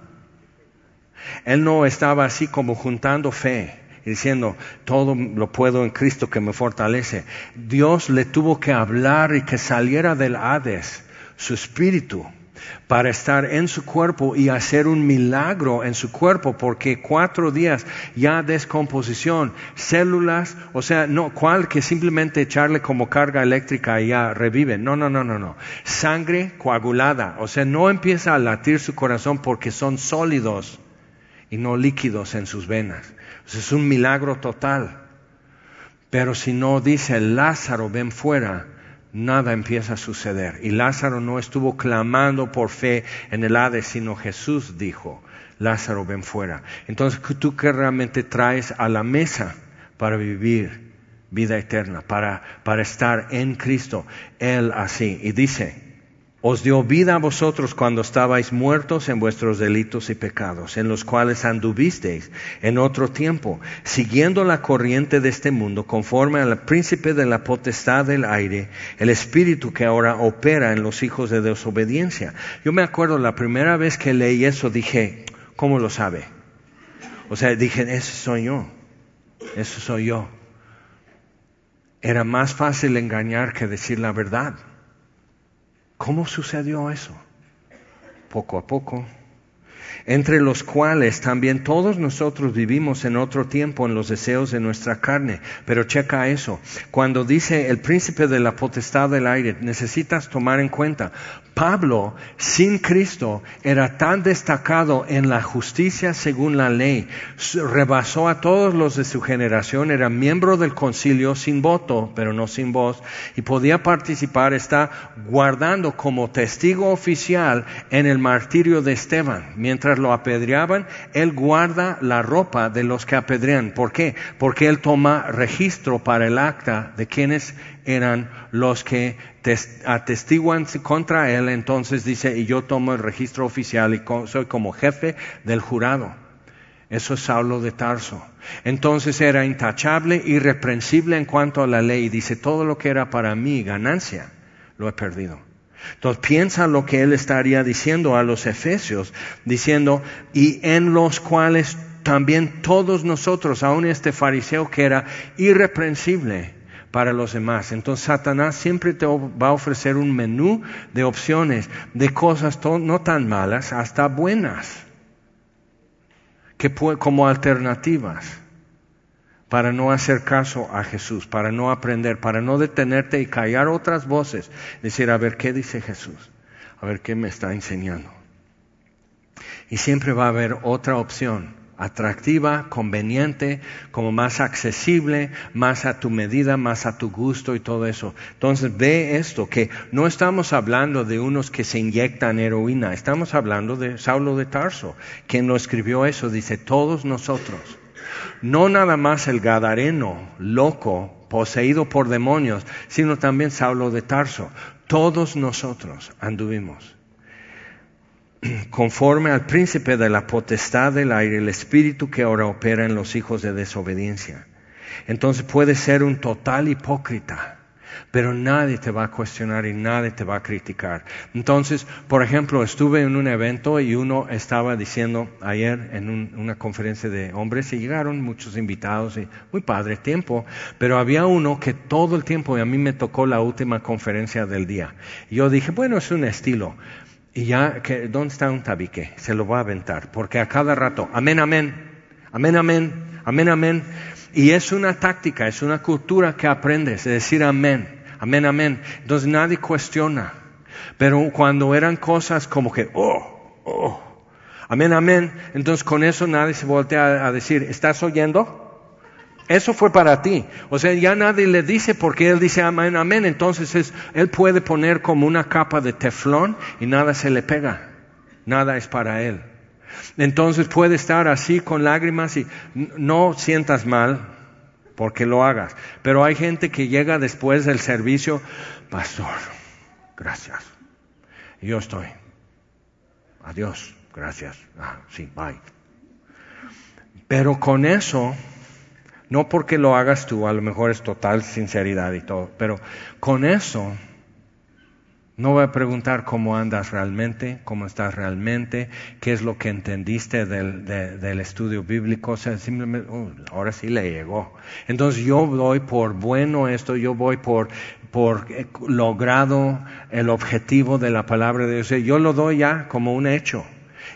A: él no estaba así como juntando fe diciendo, todo lo puedo en Cristo que me fortalece. Dios le tuvo que hablar y que saliera del Hades su espíritu para estar en su cuerpo y hacer un milagro en su cuerpo, porque cuatro días ya descomposición, células, o sea, no, cual que simplemente echarle como carga eléctrica y ya revive. No, no, no, no, no. Sangre coagulada, o sea, no empieza a latir su corazón porque son sólidos y no líquidos en sus venas. Es un milagro total. Pero si no dice Lázaro, ven fuera, nada empieza a suceder. Y Lázaro no estuvo clamando por fe en el Hades, sino Jesús dijo, Lázaro, ven fuera. Entonces, ¿tú qué realmente traes a la mesa para vivir vida eterna, para, para estar en Cristo? Él así. Y dice, os dio vida a vosotros cuando estabais muertos en vuestros delitos y pecados, en los cuales anduvisteis en otro tiempo, siguiendo la corriente de este mundo, conforme al príncipe de la potestad del aire, el espíritu que ahora opera en los hijos de desobediencia. Yo me acuerdo la primera vez que leí eso, dije, ¿cómo lo sabe? O sea, dije, ese soy yo, eso soy yo. Era más fácil engañar que decir la verdad. ¿Cómo sucedió eso? Poco a poco. Entre los cuales también todos nosotros vivimos en otro tiempo en los deseos de nuestra carne. Pero checa eso. Cuando dice el príncipe de la potestad del aire, necesitas tomar en cuenta, Pablo, sin Cristo, era tan destacado en la justicia según la ley, rebasó a todos los de su generación, era miembro del concilio sin voto, pero no sin voz, y podía participar, está guardando como testigo oficial en el martirio de Esteban. Mientras lo apedreaban, él guarda la ropa de los que apedrean. ¿Por qué? Porque él toma registro para el acta de quienes eran los que atestiguan contra él, entonces dice, y yo tomo el registro oficial y soy como jefe del jurado. Eso es Saulo de Tarso. Entonces era intachable, irreprensible en cuanto a la ley. Dice, todo lo que era para mí ganancia, lo he perdido. Entonces piensa lo que él estaría diciendo a los efesios, diciendo, y en los cuales también todos nosotros, aun este fariseo que era irreprensible, para los demás. Entonces Satanás siempre te va a ofrecer un menú de opciones, de cosas no tan malas hasta buenas, que como alternativas para no hacer caso a Jesús, para no aprender, para no detenerte y callar otras voces, decir, a ver, ¿qué dice Jesús? A ver, ¿qué me está enseñando? Y siempre va a haber otra opción atractiva, conveniente, como más accesible, más a tu medida, más a tu gusto y todo eso. Entonces ve esto, que no estamos hablando de unos que se inyectan heroína, estamos hablando de Saulo de Tarso, quien lo escribió eso, dice, todos nosotros, no nada más el Gadareno, loco, poseído por demonios, sino también Saulo de Tarso, todos nosotros anduvimos conforme al príncipe de la potestad del aire, el espíritu que ahora opera en los hijos de desobediencia. Entonces puede ser un total hipócrita, pero nadie te va a cuestionar y nadie te va a criticar. Entonces, por ejemplo, estuve en un evento y uno estaba diciendo ayer en una conferencia de hombres y llegaron muchos invitados y muy padre tiempo, pero había uno que todo el tiempo, y a mí me tocó la última conferencia del día. Yo dije, bueno, es un estilo, y ya, que, ¿dónde está un tabique? Se lo va a aventar, porque a cada rato, amén, amén, amén, amén, amén, amén. Y es una táctica, es una cultura que aprendes, es decir amén. Amén, amén. Entonces nadie cuestiona. Pero cuando eran cosas como que, oh, oh, amén, amén, entonces con eso nadie se voltea a decir, ¿estás oyendo? Eso fue para ti. O sea, ya nadie le dice porque él dice amén, amén. Entonces es, él puede poner como una capa de teflón y nada se le pega. Nada es para él. Entonces puede estar así con lágrimas y no sientas mal porque lo hagas. Pero hay gente que llega después del servicio, pastor, gracias. yo estoy. Adiós, gracias. Ah, sí, bye. Pero con eso no porque lo hagas tú, a lo mejor es total sinceridad y todo, pero con eso no voy a preguntar cómo andas realmente, cómo estás realmente, qué es lo que entendiste del, estudio bíblico. O sea, simplemente, uh, ahora sí le llegó. Entonces yo doy por bueno esto, yo voy por, por eh, logrado el objetivo de la palabra de Dios. Yo lo doy ya como un hecho.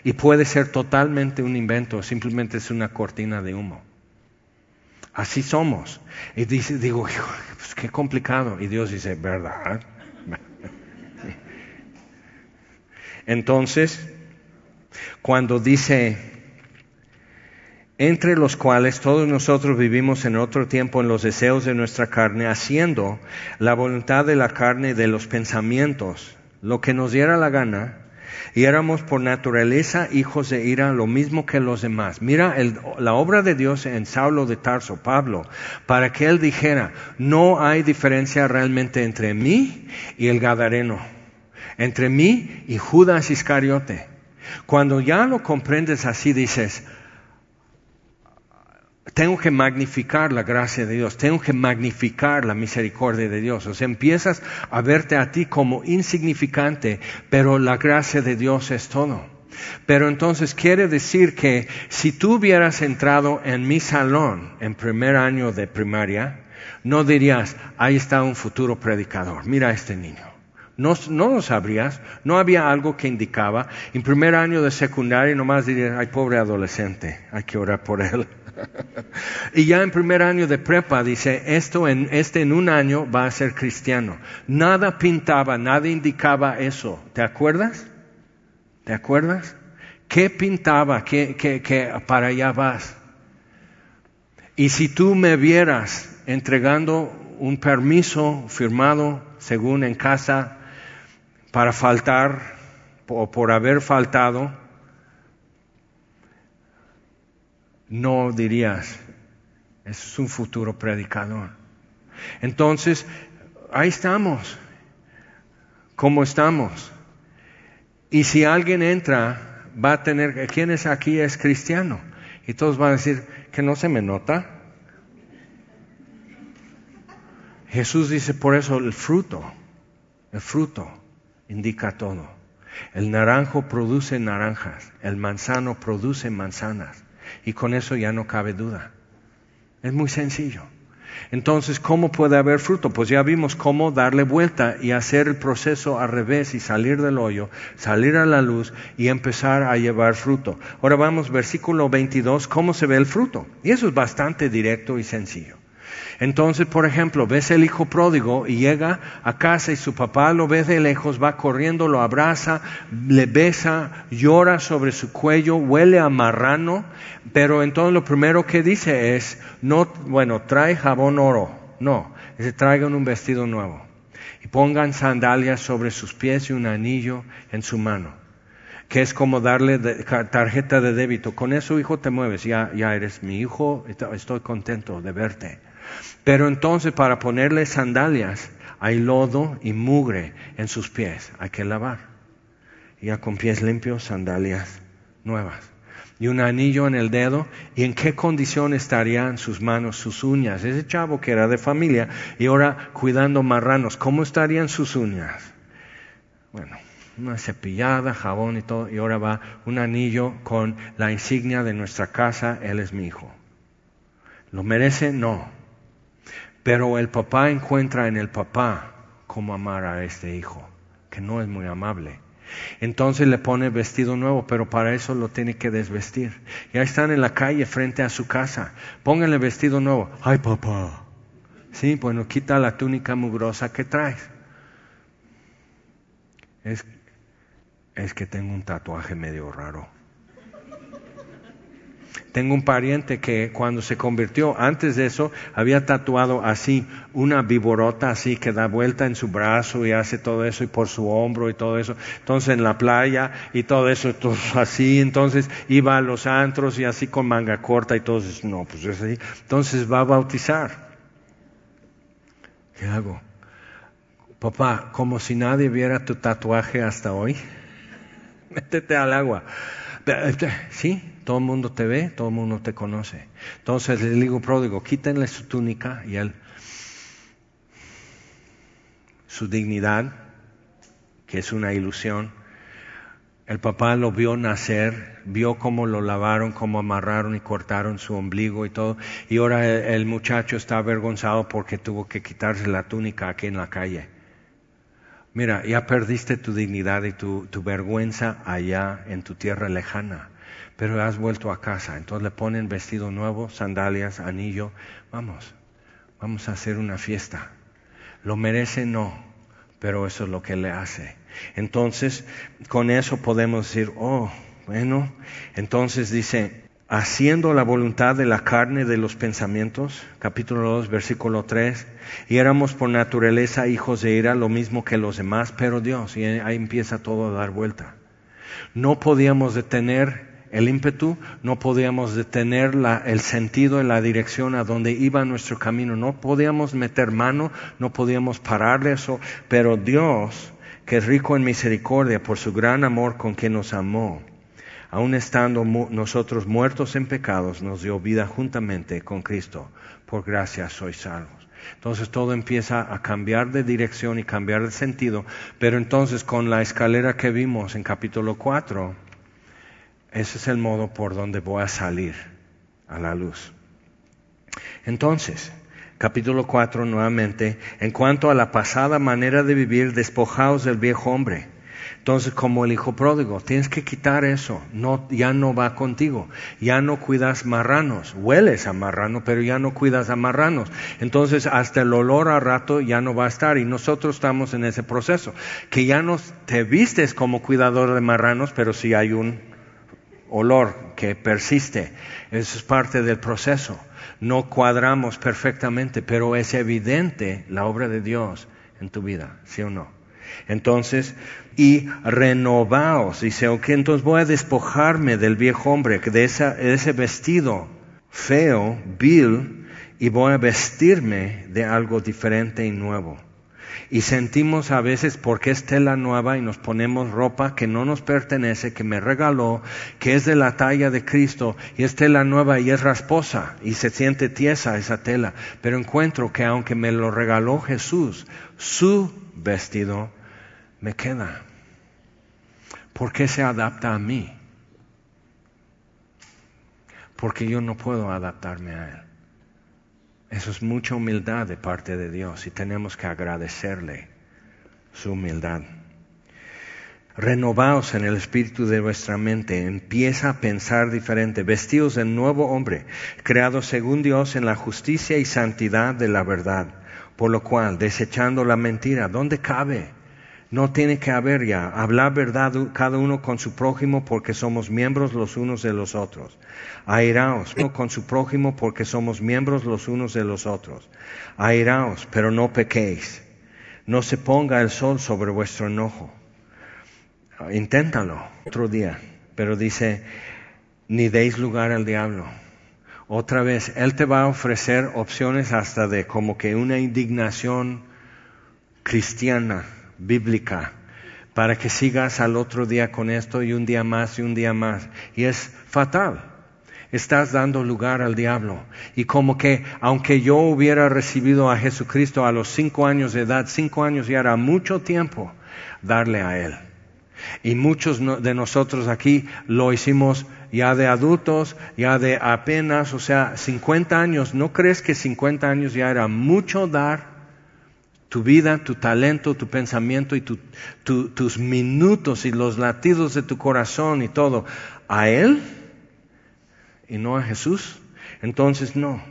A: Y puede ser totalmente un invento, simplemente es una cortina de humo. Así somos. Y dice, digo, [laughs] pues qué complicado. Y Dios dice, ¿verdad? Entonces, cuando dice, entre los cuales todos nosotros vivimos en otro tiempo en los deseos de nuestra carne, haciendo la voluntad de la carne y de los pensamientos, lo que nos diera la gana, y éramos por naturaleza hijos de ira, lo mismo que los demás. Mira la obra de Dios en Saulo de Tarso, Pablo, para que él dijera, no hay diferencia realmente entre mí y el Gadareno, entre mí y Judas Iscariote. Cuando ya lo comprendes así, dices, tengo que magnificar la gracia de Dios, tengo que magnificar la misericordia de Dios. O sea, empiezas a verte a ti como insignificante, pero la gracia de Dios es todo. Pero entonces quiere decir que si tú hubieras entrado en mi salón en primer año de primaria, no dirías, ahí está un futuro predicador, mira a este niño. No, lo sabrías, no había algo que indicaba. En primer año de secundaria nomás dirías, ay pobre adolescente, hay que orar por él [laughs] y ya en primer año de prepa dice, esto en, este en un año va a ser cristiano. Nada pintaba, nada indicaba eso. ¿Te acuerdas? ¿Te acuerdas? ¿Qué pintaba? ¿Qué, qué, para allá vas? Y si tú me vieras entregando un permiso firmado según en casa para faltar o por haber faltado, no dirías, es un futuro predicador. Entonces, ahí estamos, como estamos. Y si alguien entra, va a tener, ¿quién es aquí es cristiano? Y todos van a decir, que no se me nota. Jesús dice por eso el fruto, el fruto indica todo. El naranjo produce naranjas, el manzano produce manzanas. Y con eso ya no cabe duda. Es muy sencillo. Entonces, ¿cómo puede haber fruto? Pues ya vimos cómo darle vuelta y hacer el proceso al revés y salir del hoyo, salir a la luz y empezar a llevar fruto. Ahora vamos, versículo 22, ¿cómo se ve el fruto? Y eso es bastante directo y sencillo. Entonces, por ejemplo, ves el hijo pródigo y llega a casa y su papá lo ve de lejos, va corriendo, lo abraza, le besa, llora sobre su cuello, huele a marrano, pero entonces lo primero que dice es, no, bueno, trae jabón oro, no, se traigan un vestido nuevo y pongan sandalias sobre sus pies y un anillo en su mano que es como darle tarjeta de débito. Con eso, hijo, te mueves, ya, ya eres mi hijo, estoy contento de verte. Pero entonces para ponerle sandalias hay lodo y mugre en sus pies, hay que lavar. Ya con pies limpios, sandalias nuevas. Y un anillo en el dedo, y en qué condición estarían sus manos, sus uñas. Ese chavo que era de familia y ahora cuidando marranos, ¿cómo estarían sus uñas? Bueno, una cepillada, jabón y todo, y ahora va un anillo con la insignia de nuestra casa, él es mi hijo. ¿Lo merece? No. Pero el papá encuentra en el papá cómo amar a este hijo, que no es muy amable. Entonces le pone vestido nuevo, pero para eso lo tiene que desvestir. Ya están en la calle frente a su casa. Pónganle vestido nuevo. Ay, papá. Sí, bueno, quita la túnica mugrosa que traes. Es, es que tengo un tatuaje medio raro. Tengo un pariente que cuando se convirtió, antes de eso, había tatuado así una viborota así que da vuelta en su brazo y hace todo eso y por su hombro y todo eso. Entonces en la playa y todo eso, todo así. Entonces iba a los antros y así con manga corta y todo eso. No, pues es así. Entonces va a bautizar. ¿Qué hago? Papá, como si nadie viera tu tatuaje hasta hoy. [laughs] Métete al agua. Sí, todo el mundo te ve, todo el mundo te conoce. Entonces le digo pródigo, quítenle su túnica y él, su dignidad, que es una ilusión. El papá lo vio nacer, vio cómo lo lavaron, cómo amarraron y cortaron su ombligo y todo. Y ahora el, muchacho está avergonzado porque tuvo que quitarse la túnica aquí en la calle. Mira, ya perdiste tu dignidad y tu, tu vergüenza allá en tu tierra lejana pero has vuelto a casa. Entonces le ponen vestido nuevo, sandalias, anillo. Vamos, vamos a hacer una fiesta. ¿Lo merece? No, pero eso es lo que le hace. Entonces, con eso podemos decir, oh, bueno, entonces dice, haciendo la voluntad de la carne de los pensamientos, capítulo 2, versículo 3, y éramos por naturaleza hijos de ira, lo mismo que los demás, pero Dios, y ahí empieza todo a dar vuelta. No podíamos detener el ímpetu, no podíamos detener el sentido y la dirección a donde iba nuestro camino, no podíamos meter mano, no podíamos pararle eso, pero Dios, que es rico en misericordia por su gran amor con quien nos amó, aun estando nosotros muertos en pecados, nos dio vida juntamente con Cristo. Por gracia sois salvos. Entonces todo empieza a cambiar de dirección y cambiar de sentido, pero entonces con la escalera que vimos en capítulo 4, ese es el modo por donde voy a salir a la luz. Entonces, capítulo 4 nuevamente, en cuanto a la pasada manera de vivir, despojaos del viejo hombre. Entonces, como el hijo pródigo, tienes que quitar eso. No, ya no va contigo. Ya no cuidas marranos. Hueles a marrano, pero ya no cuidas a marranos. Entonces, hasta el olor a rato ya no va a estar. Y nosotros estamos en ese proceso. Que ya no te vistes como cuidador de marranos, pero sí hay un olor que persiste. Eso es parte del proceso. No cuadramos perfectamente, pero es evidente la obra de Dios en tu vida, ¿sí o no? Entonces, y renovaos, dice, ok, entonces voy a despojarme del viejo hombre, de, de ese vestido feo, vil, y voy a vestirme de algo diferente y nuevo y sentimos a veces porque es tela nueva y nos ponemos ropa que no nos pertenece, que me regaló, que es de la talla de Cristo y es tela nueva y es rasposa y se siente tiesa esa tela. Pero encuentro que aunque me lo regaló Jesús, su vestido me queda. ¿Por qué se adapta a mí? Porque yo no puedo adaptarme a Él. Eso es mucha humildad de parte de Dios y tenemos que agradecerle su humildad. Renovaos en el espíritu de vuestra mente, empieza a pensar diferente, vestidos del nuevo hombre, creado según Dios en la justicia y santidad de la verdad, por lo cual, desechando la mentira, ¿dónde cabe? No tiene que haber ya. Hablar verdad cada uno con su prójimo porque somos miembros los unos de los otros. Airaos con su prójimo porque somos miembros los unos de los otros. Airaos, pero no pequéis. No se ponga el sol sobre vuestro enojo. Inténtalo otro día. Pero dice, ni deis lugar al diablo. Otra vez, Él te va a ofrecer opciones hasta de como que una indignación cristiana bíblica para que sigas al otro día con esto y un día más y un día más. Y es fatal. Estás dando lugar al diablo. Y como que aunque yo hubiera recibido a Jesucristo a los cinco años de edad, cinco años ya era mucho tiempo darle a Él. Y muchos de nosotros aquí lo hicimos ya de adultos, ya de apenas, o sea, 50 años. ¿No crees que 50 años ya era mucho dar? Tu vida, tu talento, tu pensamiento y tus minutos y los latidos de tu corazón y todo a Él y no a Jesús, entonces no.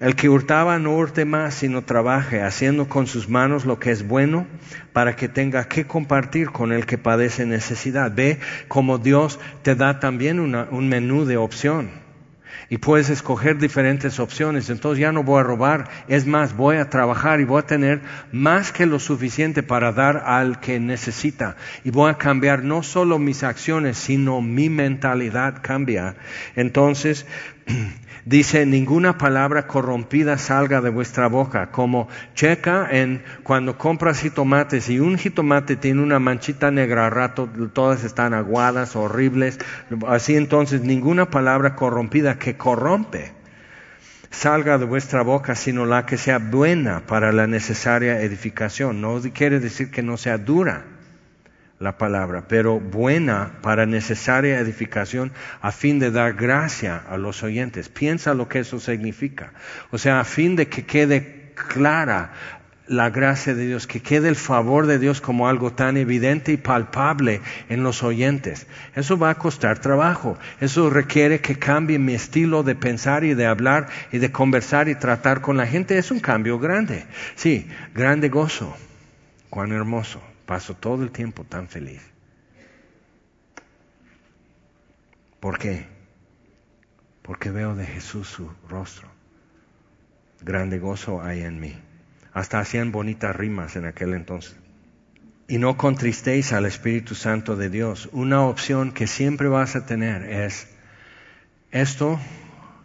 A: El que hurtaba no hurte más, sino trabaje, haciendo con sus manos lo que es bueno, para que tenga que compartir con el que padece necesidad. Ve como Dios te da también un menú de opción y puedes escoger diferentes opciones. Entonces ya no voy a robar, es más, voy a trabajar y voy a tener más que lo suficiente para dar al que necesita. Y voy a cambiar no solo mis acciones, sino mi mentalidad cambia. Entonces, [clears throat] Dice, ninguna palabra corrompida salga de vuestra boca, como checa en cuando compras jitomates y un jitomate tiene una manchita negra, a rato todas están aguadas, horribles, así entonces ninguna palabra corrompida que corrompe salga de vuestra boca, sino la que sea buena para la necesaria edificación. No quiere decir que no sea dura la palabra, pero buena para necesaria edificación a fin de dar gracia a los oyentes. Piensa lo que eso significa. O sea, a fin de que quede clara la gracia de Dios, que quede el favor de Dios como algo tan evidente y palpable en los oyentes. Eso va a costar trabajo. Eso requiere que cambie mi estilo de pensar y de hablar y de conversar y tratar con la gente. Es un cambio grande. Sí, grande gozo. Cuán hermoso. Paso todo el tiempo tan feliz. ¿Por qué? Porque veo de Jesús su rostro. Grande gozo hay en mí. Hasta hacían bonitas rimas en aquel entonces. Y no contristéis al Espíritu Santo de Dios. Una opción que siempre vas a tener es, ¿esto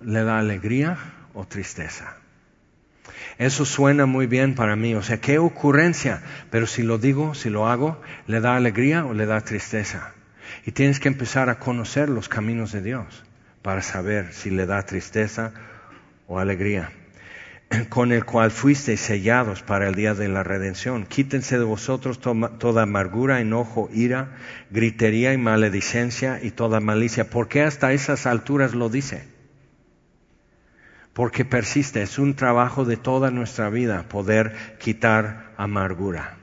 A: le da alegría o tristeza? Eso suena muy bien para mí, o sea, qué ocurrencia, pero si lo digo, si lo hago, ¿le da alegría o le da tristeza? Y tienes que empezar a conocer los caminos de Dios para saber si le da tristeza o alegría [clears throat] con el cual fuisteis sellados para el día de la redención. Quítense de vosotros toda amargura, enojo, ira, gritería y maledicencia y toda malicia. ¿Por qué hasta esas alturas lo dice? Porque persiste, es un trabajo de toda nuestra vida poder quitar amargura.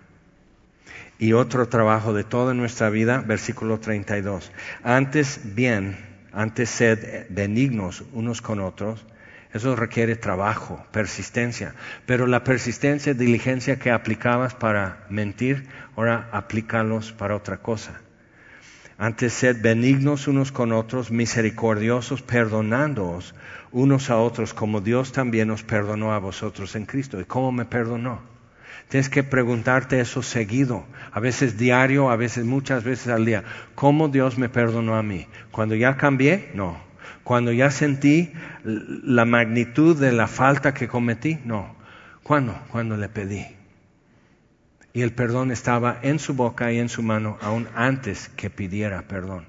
A: Y otro trabajo de toda nuestra vida, versículo 32. Antes bien, antes sed benignos unos con otros, eso requiere trabajo, persistencia. Pero la persistencia, diligencia que aplicabas para mentir, ahora aplícalos para otra cosa. Antes sed benignos unos con otros, misericordiosos, perdonándoos unos a otros, como Dios también os perdonó a vosotros en Cristo. ¿Y cómo me perdonó? Tienes que preguntarte eso seguido, a veces diario, a veces muchas veces al día. ¿Cómo Dios me perdonó a mí? Cuando ya cambié, no. Cuando ya sentí la magnitud de la falta que cometí, no. ¿Cuándo? Cuando le pedí y el perdón estaba en su boca y en su mano aún antes que pidiera perdón.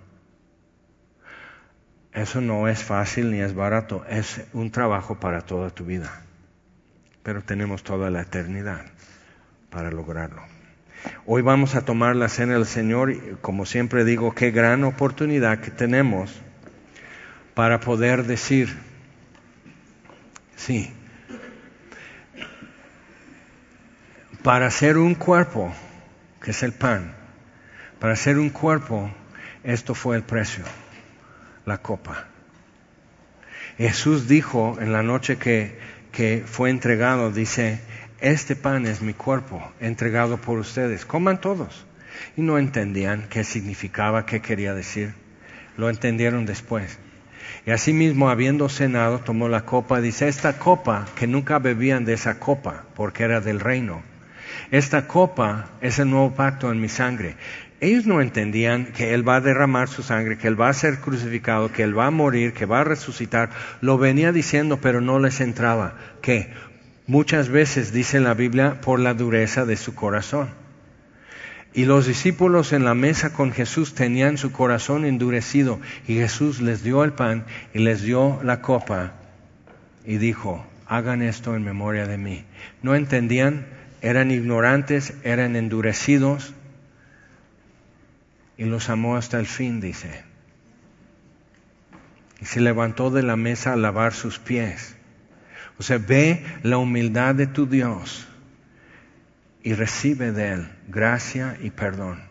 A: Eso no es fácil ni es barato, es un trabajo para toda tu vida, pero tenemos toda la eternidad para lograrlo. Hoy vamos a tomar la cena del Señor y como siempre digo, qué gran oportunidad que tenemos para poder decir, sí, Para ser un cuerpo, que es el pan, para ser un cuerpo, esto fue el precio, la copa. Jesús dijo en la noche que, que fue entregado, dice, este pan es mi cuerpo, entregado por ustedes, coman todos. Y no entendían qué significaba, qué quería decir. Lo entendieron después. Y asimismo, habiendo cenado, tomó la copa, dice, esta copa, que nunca bebían de esa copa, porque era del reino, esta copa es el nuevo pacto en mi sangre. Ellos no entendían que Él va a derramar su sangre, que Él va a ser crucificado, que Él va a morir, que va a resucitar. Lo venía diciendo, pero no les entraba. Que muchas veces, dice la Biblia, por la dureza de su corazón. Y los discípulos en la mesa con Jesús tenían su corazón endurecido y Jesús les dio el pan y les dio la copa y dijo, hagan esto en memoria de mí. No entendían eran ignorantes, eran endurecidos y los amó hasta el fin, dice. Y se levantó de la mesa a lavar sus pies. O sea, ve la humildad de tu Dios y recibe de Él gracia y perdón,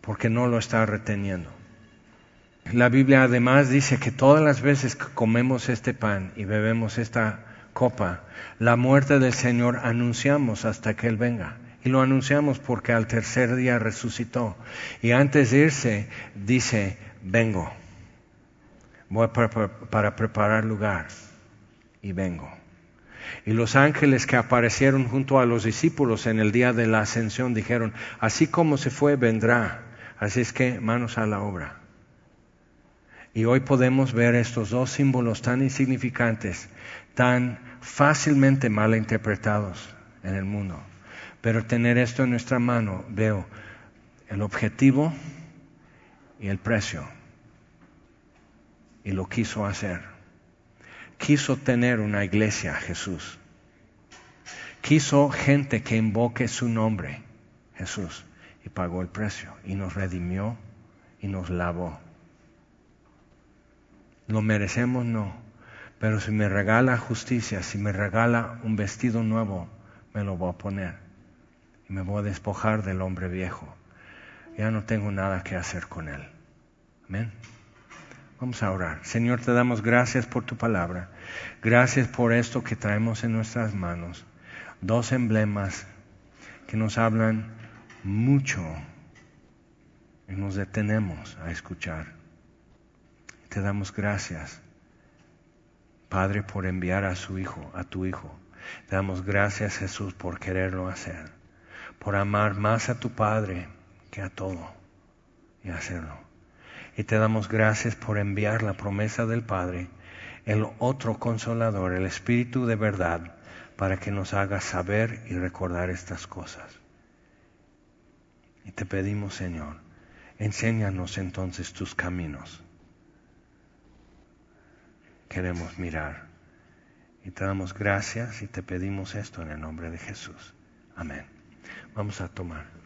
A: porque no lo está reteniendo. La Biblia además dice que todas las veces que comemos este pan y bebemos esta copa. La muerte del Señor anunciamos hasta que Él venga. Y lo anunciamos porque al tercer día resucitó. Y antes de irse, dice, vengo. Voy para, para preparar lugar. Y vengo. Y los ángeles que aparecieron junto a los discípulos en el día de la ascensión dijeron, así como se fue, vendrá. Así es que manos a la obra. Y hoy podemos ver estos dos símbolos tan insignificantes, tan fácilmente mal interpretados en el mundo. Pero tener esto en nuestra mano, veo el objetivo y el precio. Y lo quiso hacer. Quiso tener una iglesia, Jesús. Quiso gente que invoque su nombre, Jesús. Y pagó el precio. Y nos redimió y nos lavó. ¿Lo merecemos? No. Pero si me regala justicia, si me regala un vestido nuevo, me lo voy a poner me voy a despojar del hombre viejo. Ya no tengo nada que hacer con él. Amén. Vamos a orar. Señor, te damos gracias por tu palabra. Gracias por esto que traemos en nuestras manos. Dos emblemas que nos hablan mucho y nos detenemos a escuchar. Te damos gracias, Padre, por enviar a su Hijo, a tu Hijo. Te damos gracias, Jesús, por quererlo hacer por amar más a tu Padre que a todo y hacerlo. Y te damos gracias por enviar la promesa del Padre, el otro consolador, el Espíritu de verdad, para que nos haga saber y recordar estas cosas. Y te pedimos, Señor, enséñanos entonces tus caminos. Queremos mirar. Y te damos gracias y te pedimos esto en el nombre de Jesús. Amén. Vamos a tomar.